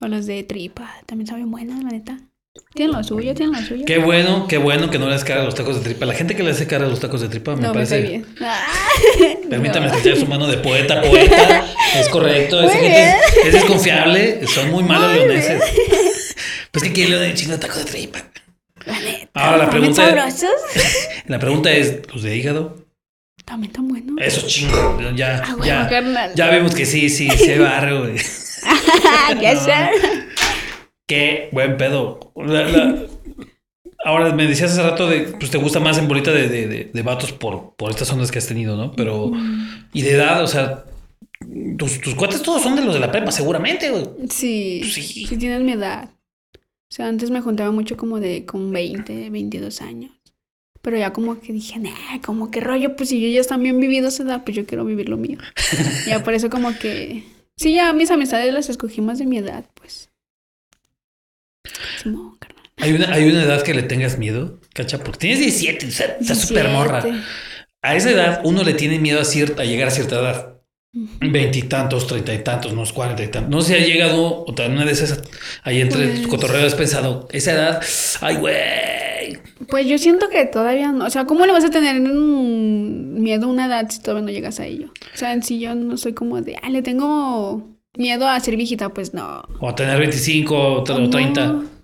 O los de tripa. También saben buenos, la neta. Tienen lo suyo, tienen lo suyo. Qué bueno, qué bueno que no le haces cara a los tacos de tripa. La gente que le hace cara a los tacos de tripa me no, me parece. cae bien. Ah, Permítame no. escuchar su mano de poeta, poeta. Es correcto. Esa gente es, es desconfiable. Son muy malos leoneses. Pues que quiere león chingo de taco de tripa. La neta. Ahora la ¿También pregunta es- sabrosos? La pregunta es, ¿los de hígado? También tan buenos. Eso chingo. Ya, Ah, bueno, ya. Ya vimos que sí, sí, hay barrio, güey. ya No. Qué buen pedo. La- la- Ahora me decías hace rato de, pues te gusta más en bolita de, de, de, de vatos por, por estas ondas que has tenido, ¿no? Pero, y de edad, o sea, tus, tus cuates todos son de los de la prepa, seguramente, güey. Sí, Sí. sí. tienen mi edad. O sea, antes me juntaba mucho como de con 20, 22 años. Pero ya como que dije, nah, como que rollo, pues si yo ya también vivido esa edad, pues yo quiero vivir lo mío. ya por eso como que... Sí, ya mis amistades las escogí más de mi edad, pues. Simón, carnal. Hay una, hay una edad que le tengas miedo, cacha, porque tienes 17, o sea, estás súper morra. 17. A esa edad uno le tiene miedo a, cierta, a llegar a cierta edad. Veintitantos, treinta y tantos, unos cuarenta y tantos. No sé si ha llegado, o tal, una de esas, ahí entre Pues- tus cotorreos has pensado, esa edad, ay, güey. Pues yo siento que todavía no. O sea, ¿cómo le vas a tener un miedo a una edad si todavía no llegas a ello? O sea, en sí yo no soy como de, ah, le tengo miedo a ser viejita, pues no. O a tener 25 o o No.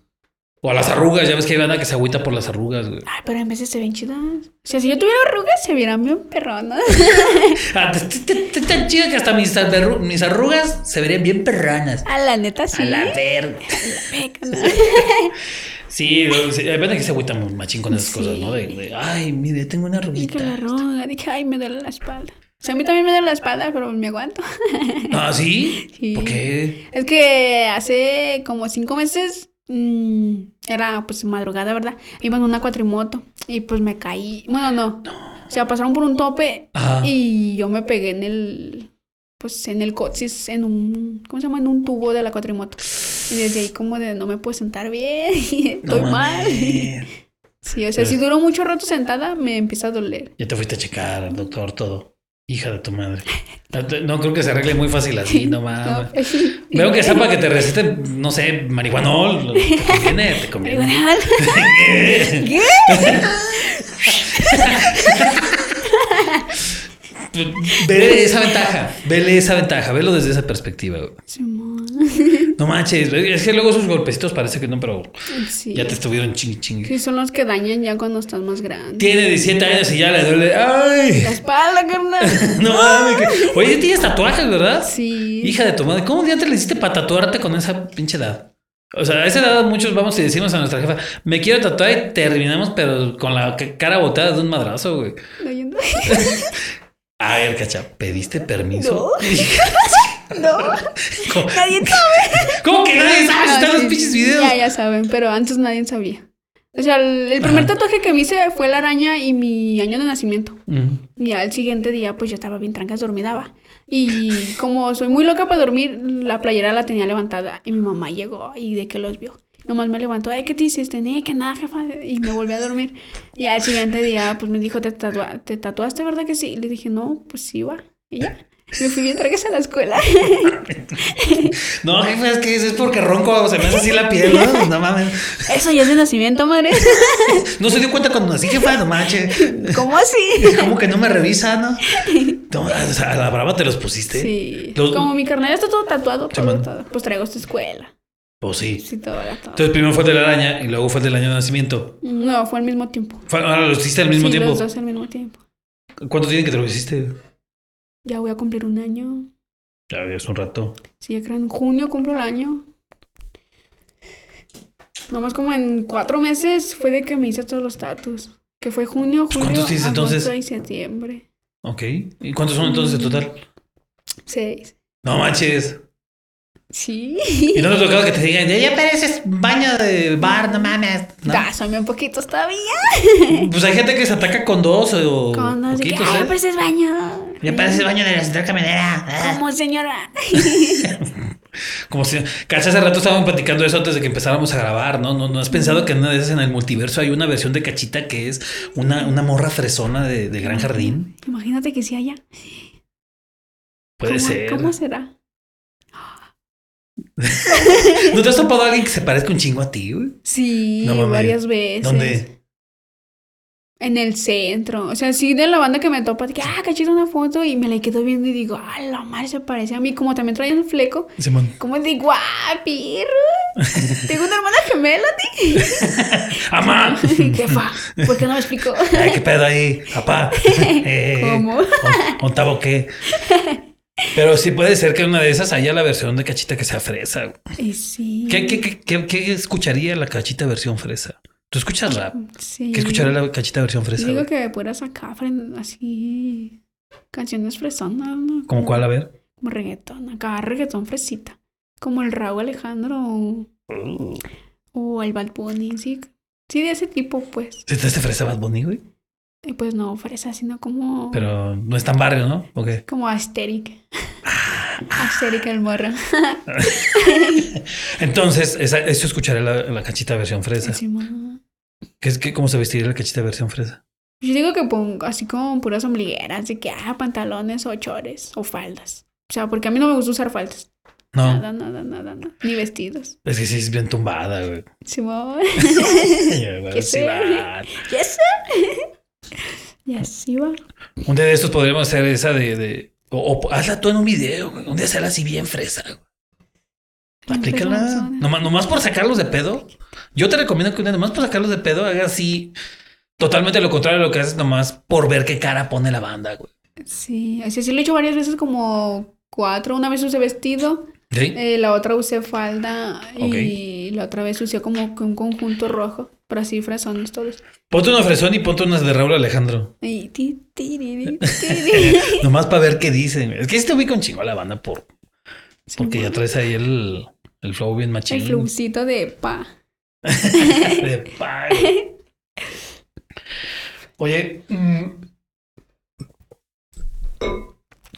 30. O a las arrugas, ya ves que hay banda que se agüita por las arrugas, güey. Ay, pero en veces se ven chidas. O sea, si yo tuviera arrugas, se vieran bien perronas. Ah, tan chida que hasta mis, mis arrugas se verían bien perranas. A la neta, sí. A la verga. Sí, hay banda que se agüita machín con esas Sí. cosas, ¿no? De, de, ay, mire, tengo una Y que la arruguita. arruga. Dije, ay, me duele la espalda. O sea, a mí también me duele la espalda, pero me aguanto. Ah, ¿sí? Sí. ¿Por qué? Es que hace como cinco meses mm, era pues madrugada, ¿verdad? Iba en una cuatrimoto y pues me caí. Bueno, no. O sea, pasaron por un tope Ajá. y yo me pegué en el, pues en el coxis, en un, ¿cómo se llama? En un tubo de la cuatrimoto. Y desde ahí como de no me puedo sentar bien, No estoy mal. Sí, o sea, si duro mucho rato sentada, me empieza a doler. Ya te fuiste a checar, doctor, todo. Hija de tu madre. No, creo que se arregle muy fácil así, no mames. No. Veo que sea para que te receten, no sé, marihuanol. Te conviene, te conviene. ¿Qué? Vele esa ventaja, vele esa ventaja, velo desde esa perspectiva. güey. Simón. No manches, es que luego esos golpecitos parece que no, pero Sí. ya te estuvieron ching ching. Sí, son los que dañan ya cuando estás más grande. Tiene 17 años y ya le duele. ¡Ay! La espalda, carnal. No mames. que- Oye, tienes tatuajes, ¿verdad? Sí. Hija de tu madre, ¿cómo diantres le hiciste para tatuarte con esa pinche edad? O sea, a esa edad muchos vamos y decimos a nuestra jefa, me quiero tatuar y terminamos, pero con la ca- cara botada de un madrazo, güey. Leyendo. A ver, cacha, ¿pediste permiso? No. ¿Cómo, Nadie sabe. cómo que nadie sabe No, están los pinches videos? Ya, ya saben, pero antes nadie sabía. O sea, el, el primer Ajá. tatuaje que me hice fue la araña y mi año de nacimiento. Mm. Y al siguiente día, pues yo estaba bien trancas, dormidaba. Y como soy muy loca para dormir, la playera la tenía levantada. Y mi mamá llegó y de que los vio. Nomás me levantó, ay, ¿qué te hiciste? Ni que nada, jefa. Y me volví a dormir. Y al siguiente día, pues me dijo, ¿te, tatua- ¿te tatuaste, verdad que sí? Y le dije, no, pues sí, va. Y ya. Me fui bien tragas a la escuela. No, jefa, es que es porque ronco, se me hace así la piel, ¿no? No mames. Eso ya es de nacimiento, madre. No se dio cuenta cuando nací, jefa, no manches. ¿Cómo así? ¿Cómo que no me revisa, no? No, o sea, a la brava te los pusiste. Sí. Los- Como mi carnal está todo tatuado, todo, todo, pues traigo esta escuela. Pues sí. Sí, todo era todo. Entonces primero fue de la araña y luego fue el del año de nacimiento. No, fue al mismo tiempo. Fue- ahora lo hiciste al mismo sí, tiempo. los dos al mismo tiempo. ¿Cuánto tiene que te lo hiciste? Ya voy a cumplir un año. Ya es un rato. Sí, creo en junio cumplo el año. Nomás como en cuatro meses fue de que me hice todos los tatus. Que fue junio, julio, ¿cuántos agosto entonces? y septiembre. Ok. ¿Y cuántos son entonces en total? Seis. No manches. Sí. ¿Y no te ha tocado que te digan, ya, ya pareces baño de bar, no mames? ¿No? Dásame un poquito todavía. Pues hay gente que se ataca con dos o Con qué. poquitos, Ay, ¿eh? pues es baño. Ya parece baño de la central camionera. Ah. Como señora. Como si... Cacha, hace rato estábamos platicando eso antes de que empezáramos a grabar, ¿no? ¿No, no has pensado que en una de esas en el multiverso hay una versión de Cachita que es una, una morra fresona de, de Gran Jardín? Imagínate que sí haya. Puede ¿Cómo, ser. ¿Cómo será? ¿No te has topado a alguien que se parezca un chingo a ti, güey? Sí, No varias veces. ¿Dónde? En el centro. O sea, sí, de la banda que me topa, que, ah, cachito una foto y me la quedo viendo y digo, ah, la madre se parece a mí. Como también trae un fleco, Simón. como digo, ah, pirro. Tengo una hermana gemela, ti. ¡Amá! Jefa, ¿por qué no me explicó? Ay, qué pedo ahí, papá. Eh, ¿Cómo? ¿on- ¿Ontavo qué? Pero sí puede ser que una de esas haya la versión de cachita que sea fresa. Y sí. ¿Qué, qué, qué, qué- escucharía la cachita versión fresa? ¿Tú escuchas rap? Sí. ¿Qué escucharía la cachita versión fresa? Digo que puedas sacar así canciones fresonas, ¿no? ¿Cómo cuál? A ver. Como reggaetón, acá reggaetón fresita. Como el Raúl Alejandro o, o el Bad Bunny, sí. Sí, de ese tipo, pues. ¿Sí te hace fresa Bad Bunny, güey? Y pues no fresa, sino como. Pero no es tan barrio, ¿no? ¿O qué? Como asteric. asteric el morro. Entonces, esa, eso escucharía la, la cachita versión fresa. Simón. ¿Qué es, qué, ¿Cómo se vestiría la cachita versión fresa? Yo digo que pongo así como puras ombligueras, de que ah, pantalones o chores o faldas. O sea, porque a mí no me gusta usar faldas. No, Nada, nada, nada, nada. Ni vestidos. es que sí es bien tumbada, güey. Simón. ¿Qué sí sé? Ya sé. Y así va. Un día de estos podríamos hacer esa de... de o, o hazla tú en un video, güey. Un día hacerla así bien fresa, güey. Aplícala. Nomás, nomás por sacarlos de pedo. Yo te recomiendo que un día nomás por sacarlos de pedo hagas así totalmente lo contrario de lo que haces nomás por ver qué cara pone la banda, güey. Sí, así sí lo he hecho varias veces, como cuatro. Una vez usé vestido, ¿Sí? eh, la otra usé falda y la otra vez usé como un conjunto rojo. Pero así fresones todos. Ponte una fresón y ponte unas de Raúl Alejandro. Y ti, nomás para ver qué dicen. Es que sí te ubica un chingo a la banda por, porque ya Simón. traes ahí el, el flow bien machín. El flowcito de pa. De pay. Oye, mm,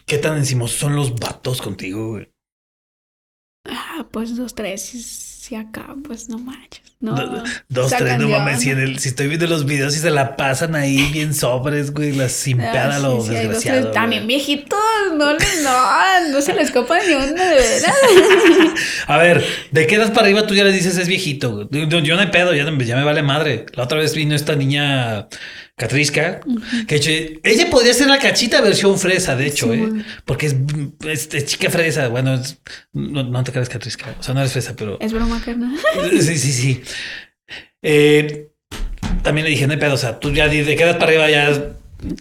¿qué tan encimosos son los vatos contigo, güey? Ah, pues dos, tres. Si, acá, pues no manches. No. Do- Dos, tres, no mames. Si, en onda. el- si estoy viendo los videos y se la pasan ahí bien sobres, güey, las sin Ah, sí, lo sí, hay dos, desgraciado. También viejitos, no, les- no, no se les copa ni una de veras. A ver, ¿de qué edad para arriba tú ya le dices es viejito? Yo, yo no hay pedo, ya, ya me vale madre. La otra vez vino esta niña Catrisca, que hecho, ella podría ser la cachita versión fresa, de hecho, Sí, ¿eh? Porque es, es- es chica fresa. Bueno, es- no, no te creas Catrisca, o sea, no eres fresa, pero Es broma, carnal. sí, sí, sí. Eh, también le dije, no hay pedo, o sea, tú ya de qué edad para arriba ya.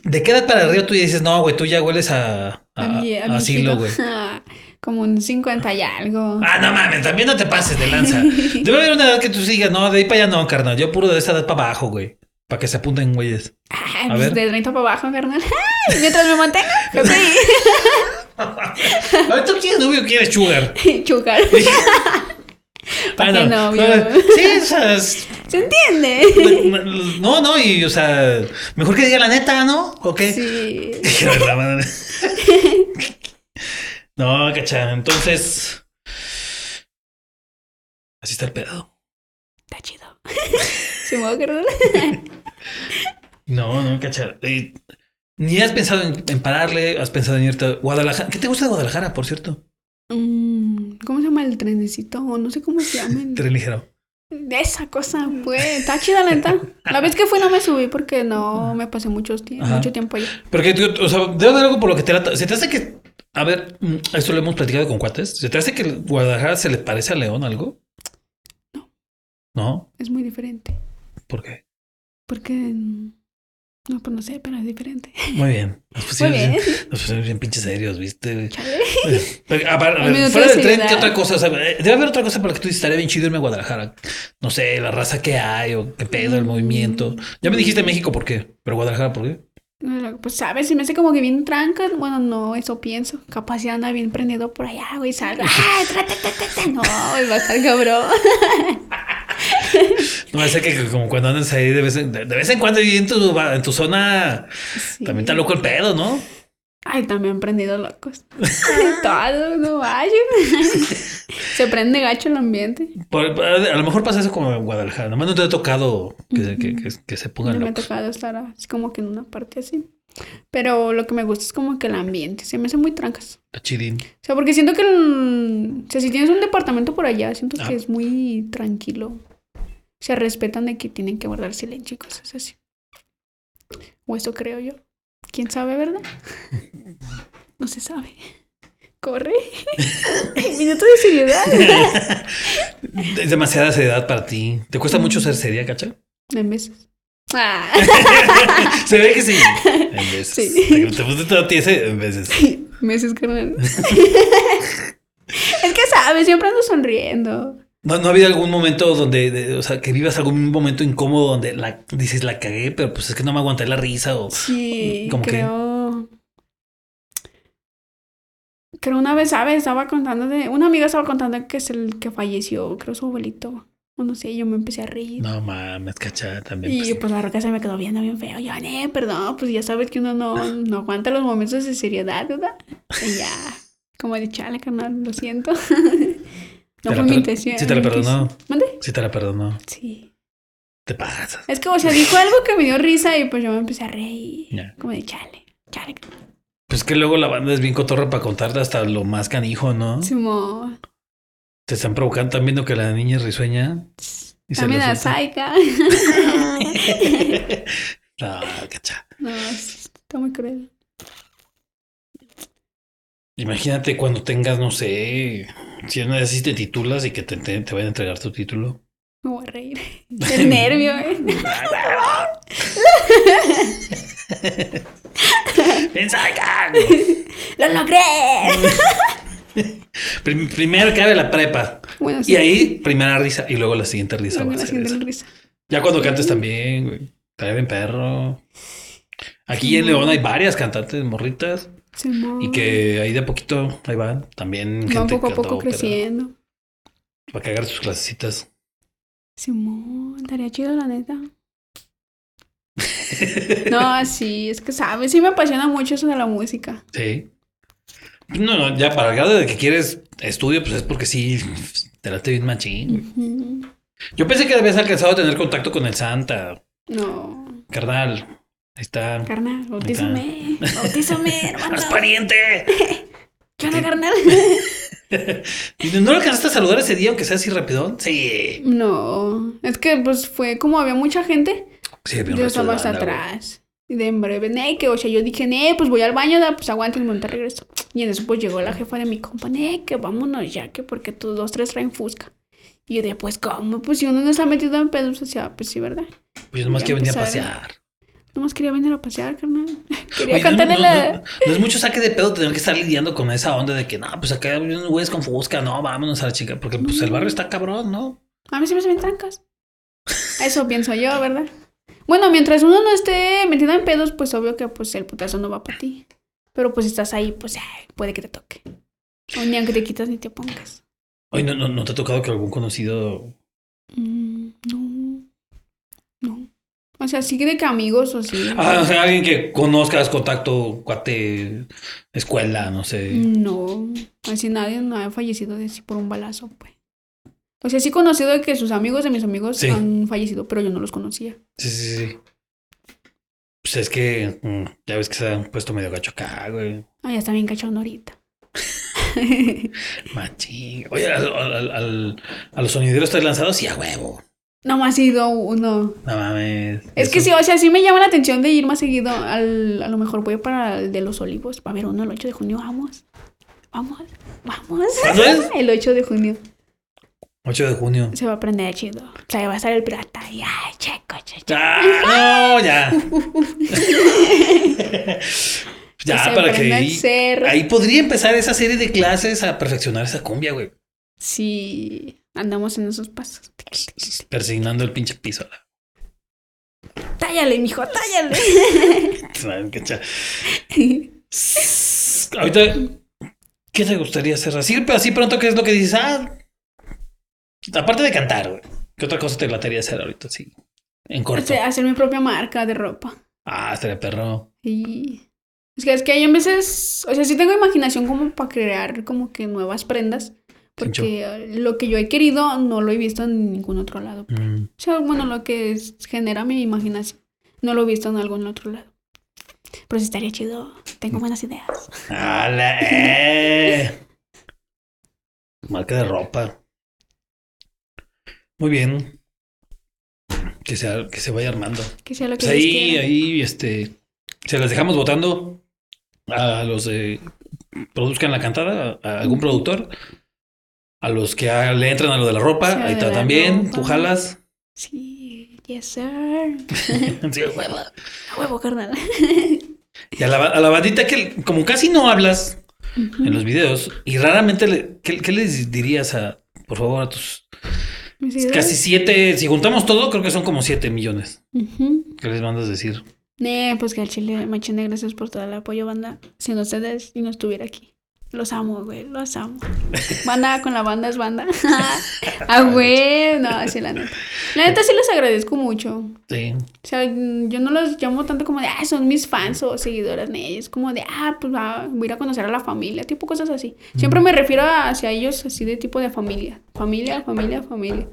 De qué edad para arriba tú ya dices, no, güey, tú ya hueles a, a, asilo, güey. Como un 50 y algo. Ah, no mames, también no te pases de lanza. Debe haber una edad que tú sigas, no, de ahí para allá no, carnal. Yo puro de esa edad para abajo, güey. Para que se apunten güeyes. A pues ver. de 30 para abajo, carnal. Ay, Mientras me mantenga. sí. A ver, ¿tú quieres novio quieres sugar? ¿Para qué novio? Sí, o sea, es- ¿Se entiende? no, no, y o sea, mejor que diga la neta, ¿no? ¿O qué? Sí. No, cacha, entonces. Así está el pedo. Está chido. ¿Se mueve, carnal? No, no, cacha. Y ni has pensado en, en pararle, has pensado en irte a Guadalajara. ¿Qué te gusta de Guadalajara, por cierto? Mm, ¿Cómo se llama el trenecito? No sé cómo se llama. Tren ligero. Esa cosa, pues. Está chida, la neta. La vez que fui no me subí porque no me pasé mucho, tiempo allá. Porque, tío, o sea, debe haber algo por lo que te lata. Se te hace que. A ver, mm, esto lo hemos platicado con cuates. ¿Se te hace que Guadalajara se le parece a León algo? ¿No? Es muy diferente. ¿Por qué? Porque. mm, No, pues no sé, pero es diferente. Muy bien. Nos pusimos, Muy bien. bien. Nos pusimos bien pinches serios, ¿viste? Pero, a a fuera de del tren, ¿qué otra cosa? O sea, eh, debe haber otra cosa para que tú dices, estaría bien chido irme a Guadalajara. No sé, la raza que hay o qué pedo, el Mm. movimiento. Ya me dijiste México, ¿por qué? Pero Guadalajara, ¿por qué? Pues sabes, se me hace como que bien tranca. Bueno, no, eso pienso. Capaz ya anda bien prendido por allá, güey. Salga. ¡Ah! No, güey, va a estar cabrón. No sé que como cuando andas ahí de vez en, de, de vez en cuando y en tu, en tu zona Sí. también está loco el pedo, ¿no? Ay, también prendido locos. Todo, no vayan. se prende gacho el ambiente. Por- a lo mejor pasa eso como en Guadalajara. Nomás no te ha tocado que, que, que, que se No pongan me ha locos. tocado estar así como que en una parte así. Pero lo que me gusta es como que el ambiente. Se me hace muy trancas. Está chidín. O sea, porque siento que el- o sea, si tienes un departamento por allá, siento Ah. que es muy tranquilo. Se respetan de que tienen que guardar silencio y cosas así. O eso creo yo. ¿Quién sabe, verdad? No se sabe. Corre. Minuto de seriedad. Es demasiada seriedad para ti. ¿Te cuesta mucho ser seria, cacha? En veces. Ah. Se ve que sí. En veces. Sí. Te puse todo tiese en veces. Meses, carnal. es que sabes, siempre ando sonriendo. ¿No, ¿No ha habido algún momento donde, de- o sea, que vivas algún momento incómodo donde la, dices la cagué, pero pues es que no me aguanté la risa o... Sí, ¿Cómo qué? creo. Creo una vez, ¿sabes? Estaba contando de. Una amiga estaba contando que es el que falleció, creo su abuelito. O no sé, yo me empecé a reír. No mames, cacha, también. y pues, pues la roca se me quedó viendo bien feo. Yo, eh, perdón, pues ya sabes que uno no, no aguanta los momentos de seriedad, ¿verdad? Y ya, como de chale, carnal, lo siento. no fue mi intención. Sí te la perdonó. ¿Mande? Sí te la perdonó. Sí. Te pasas. Es que, o sea, dijo algo que me dio risa y pues yo me empecé a reír. Como de chale, chale. Pues que luego la banda es bien cotorra para contarte hasta lo más canijo, ¿no? Simón. Te están provocando, están viendo que la niña risueña. Y También lo a sueltan. Saika. No, cacha. no, es- está muy cruel. Imagínate cuando tengas, no sé, si una vez así te titulas y que te, te, te vayan a entregar tu título. Me voy a reír. El nervio, ¿eh? Piensa acá. ¡Lo logré! Prim- primero cabe la prepa. Bueno, Y ahí, primera risa. Y luego la siguiente risa la siguiente risa. Ya cuando cantes también, güey. Bien perro. Aquí Sí, en. León hay varias cantantes morritas. Y que ahí de a poquito, ahí van. También Van gente poco a poco ópera. creciendo. Para cagar sus clasecitas. Simón, estaría chido, la neta. No, sí, es que sabes, sí me apasiona mucho eso de la música. Sí. No, no, ya para el grado de que quieres estudio, pues es porque sí, te late bien machín. Yo pensé que habías alcanzado a tener contacto con el Santa, No, carnal. Ahí está. carnal, bautízame. Bautízame, hermano. ¡Haz pariente! ¿Qué onda, carnal? ¿Y ¿No lo alcanzaste a saludar ese día, aunque sea así rapidón? Sí. No, es que pues fue como había mucha gente. Sí, había Yo estaba hasta atrás. Y de en breve, ne, que, o sea, yo dije, ne, pues voy al baño, da, pues aguanten, monta regreso. Y en eso, pues llegó la jefa de mi compa, ne, que vámonos ya, que porque tus dos, tres traen fusca. Y yo dije, pues, ¿cómo? Pues si uno no está metido en pedos, o sea, pues sí, ¿verdad? Pues yo nomás Ya que venía a empezaron. pasear. Nomás quería venir a pasear, carnal. Quería Oye, no, cantarle no, la. no, no es mucho saque de pedo tener que estar lidiando con esa onda de que no, pues acá hay unos güeyes con fusca, no, vámonos a la chica, porque pues el barrio está cabrón, ¿no? A mí se me hacen trancas. Eso pienso yo, ¿verdad? Bueno, mientras uno no esté metido en pedos, pues obvio que pues el putazo no va para ti. Pero pues si estás ahí, pues ay, puede que te toque. O ni aunque te quitas ni te pongas. Oye, ¿no, no, no te ha tocado que algún conocido Mm, no. No. O sea, sí de que amigos o sí. Ah, o sea, alguien que conozcas, contacto, cuate, escuela, no sé. No. Así nadie no ha fallecido de así por un balazo, pues. O sea, sí he conocido de que sus amigos de mis amigos Sí. han fallecido, pero yo no los conocía. Sí, sí, sí. Pues es que mm, ya ves que se han puesto medio gacho acá, güey. Ah, ya está bien cachón ahorita. Machín. Oye, al, al- al- a los sonideros estás lanzados y a huevo. no más ha ido uno. No mames. Es que sí, o sea, sí me llama la atención de ir más seguido. Al, a lo mejor voy para el de los olivos. Va a haber uno el 8 de junio. Vamos. Vamos. Vamos. ¿Cuándo es? El 8 de junio. 8 de junio. Se va a aprender chido. O sea, va a estar el pirata. Y ay, checo, checo. ¡Ah! No, ya. ya, para que ahí, podría empezar esa serie de clases a perfeccionar esa cumbia, güey. Sí, andamos en esos pasos. Persignando el pinche piso. Tállale, mijo, tállale. ¿Saben qué cha- Ahorita, ¿qué te gustaría hacer? Así, pero así pronto, ¿qué es lo que dices? Ah, aparte de cantar, güey. ¿Qué otra cosa te lataría hacer ahorita? Sí. En corto. Hacer, hacer mi propia marca de ropa. Ah, estaría perro. Y es que es que hay en veces, o sea, sí tengo imaginación como para crear como que nuevas prendas, porque lo que yo he querido no lo he visto en ningún otro lado. Mm. O sea, bueno, lo que es- genera mi imaginación, no lo he visto en algún otro lado. Pero sí estaría chido, tengo buenas ideas. ¡Hala! ¡Eh! Marca de ropa. Muy bien. Que, sea, que se vaya armando. Que sea lo que Pues ahí, ahí, este. Se las dejamos votando a los de produzcan la cantada, a algún productor, a los que a- le entran a lo de la ropa, ahí está también, ropa. tú jalas. Sí, yes sir. Sí, huevo. A huevo, carnal. Y a la, a la bandita que como casi no hablas en los videos y raramente, le- ¿qué, qué les dirías a, por favor, a tus. Casi siete, si juntamos todo, creo que son como siete millones. ¿Qué les mandas a decir? Nee, pues que al chile, machine, gracias por todo el apoyo, banda. Sin ustedes, y no estuviera aquí. Los amo, güey, los amo. Banda con la banda es banda. ah, güey, no, sí, la neta. La neta sí les agradezco mucho. Sí. O sea, yo no los llamo tanto como de, ah, son mis fans o seguidoras de ellos. Como de, ah, pues va, voy a ir a conocer a la familia, tipo cosas así. Siempre me refiero a- hacia ellos así de tipo de familia. Familia, familia, familia.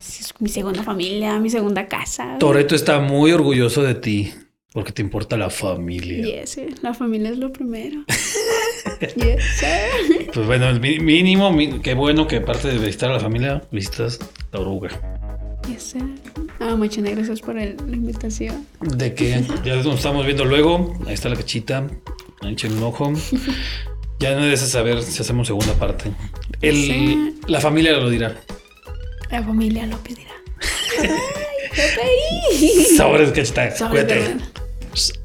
Es mi segunda familia, mi segunda casa. Toreto está muy orgulloso de ti porque te importa la familia. Yes, sí, la familia es lo primero. yes. Pues bueno, mi- mínimo, qué bueno que aparte de visitar a la familia, visitas la oruga. Yes. Ah, Machine, gracias por el- la invitación. De que ya nos estamos viendo luego. Ahí está la cachita. Echen un ojo. Ya no debes saber si hacemos segunda parte. El, Sí. La familia lo dirá. La familia lo pedirá. Ay. Sabores, cachita. Cuídate. listeners.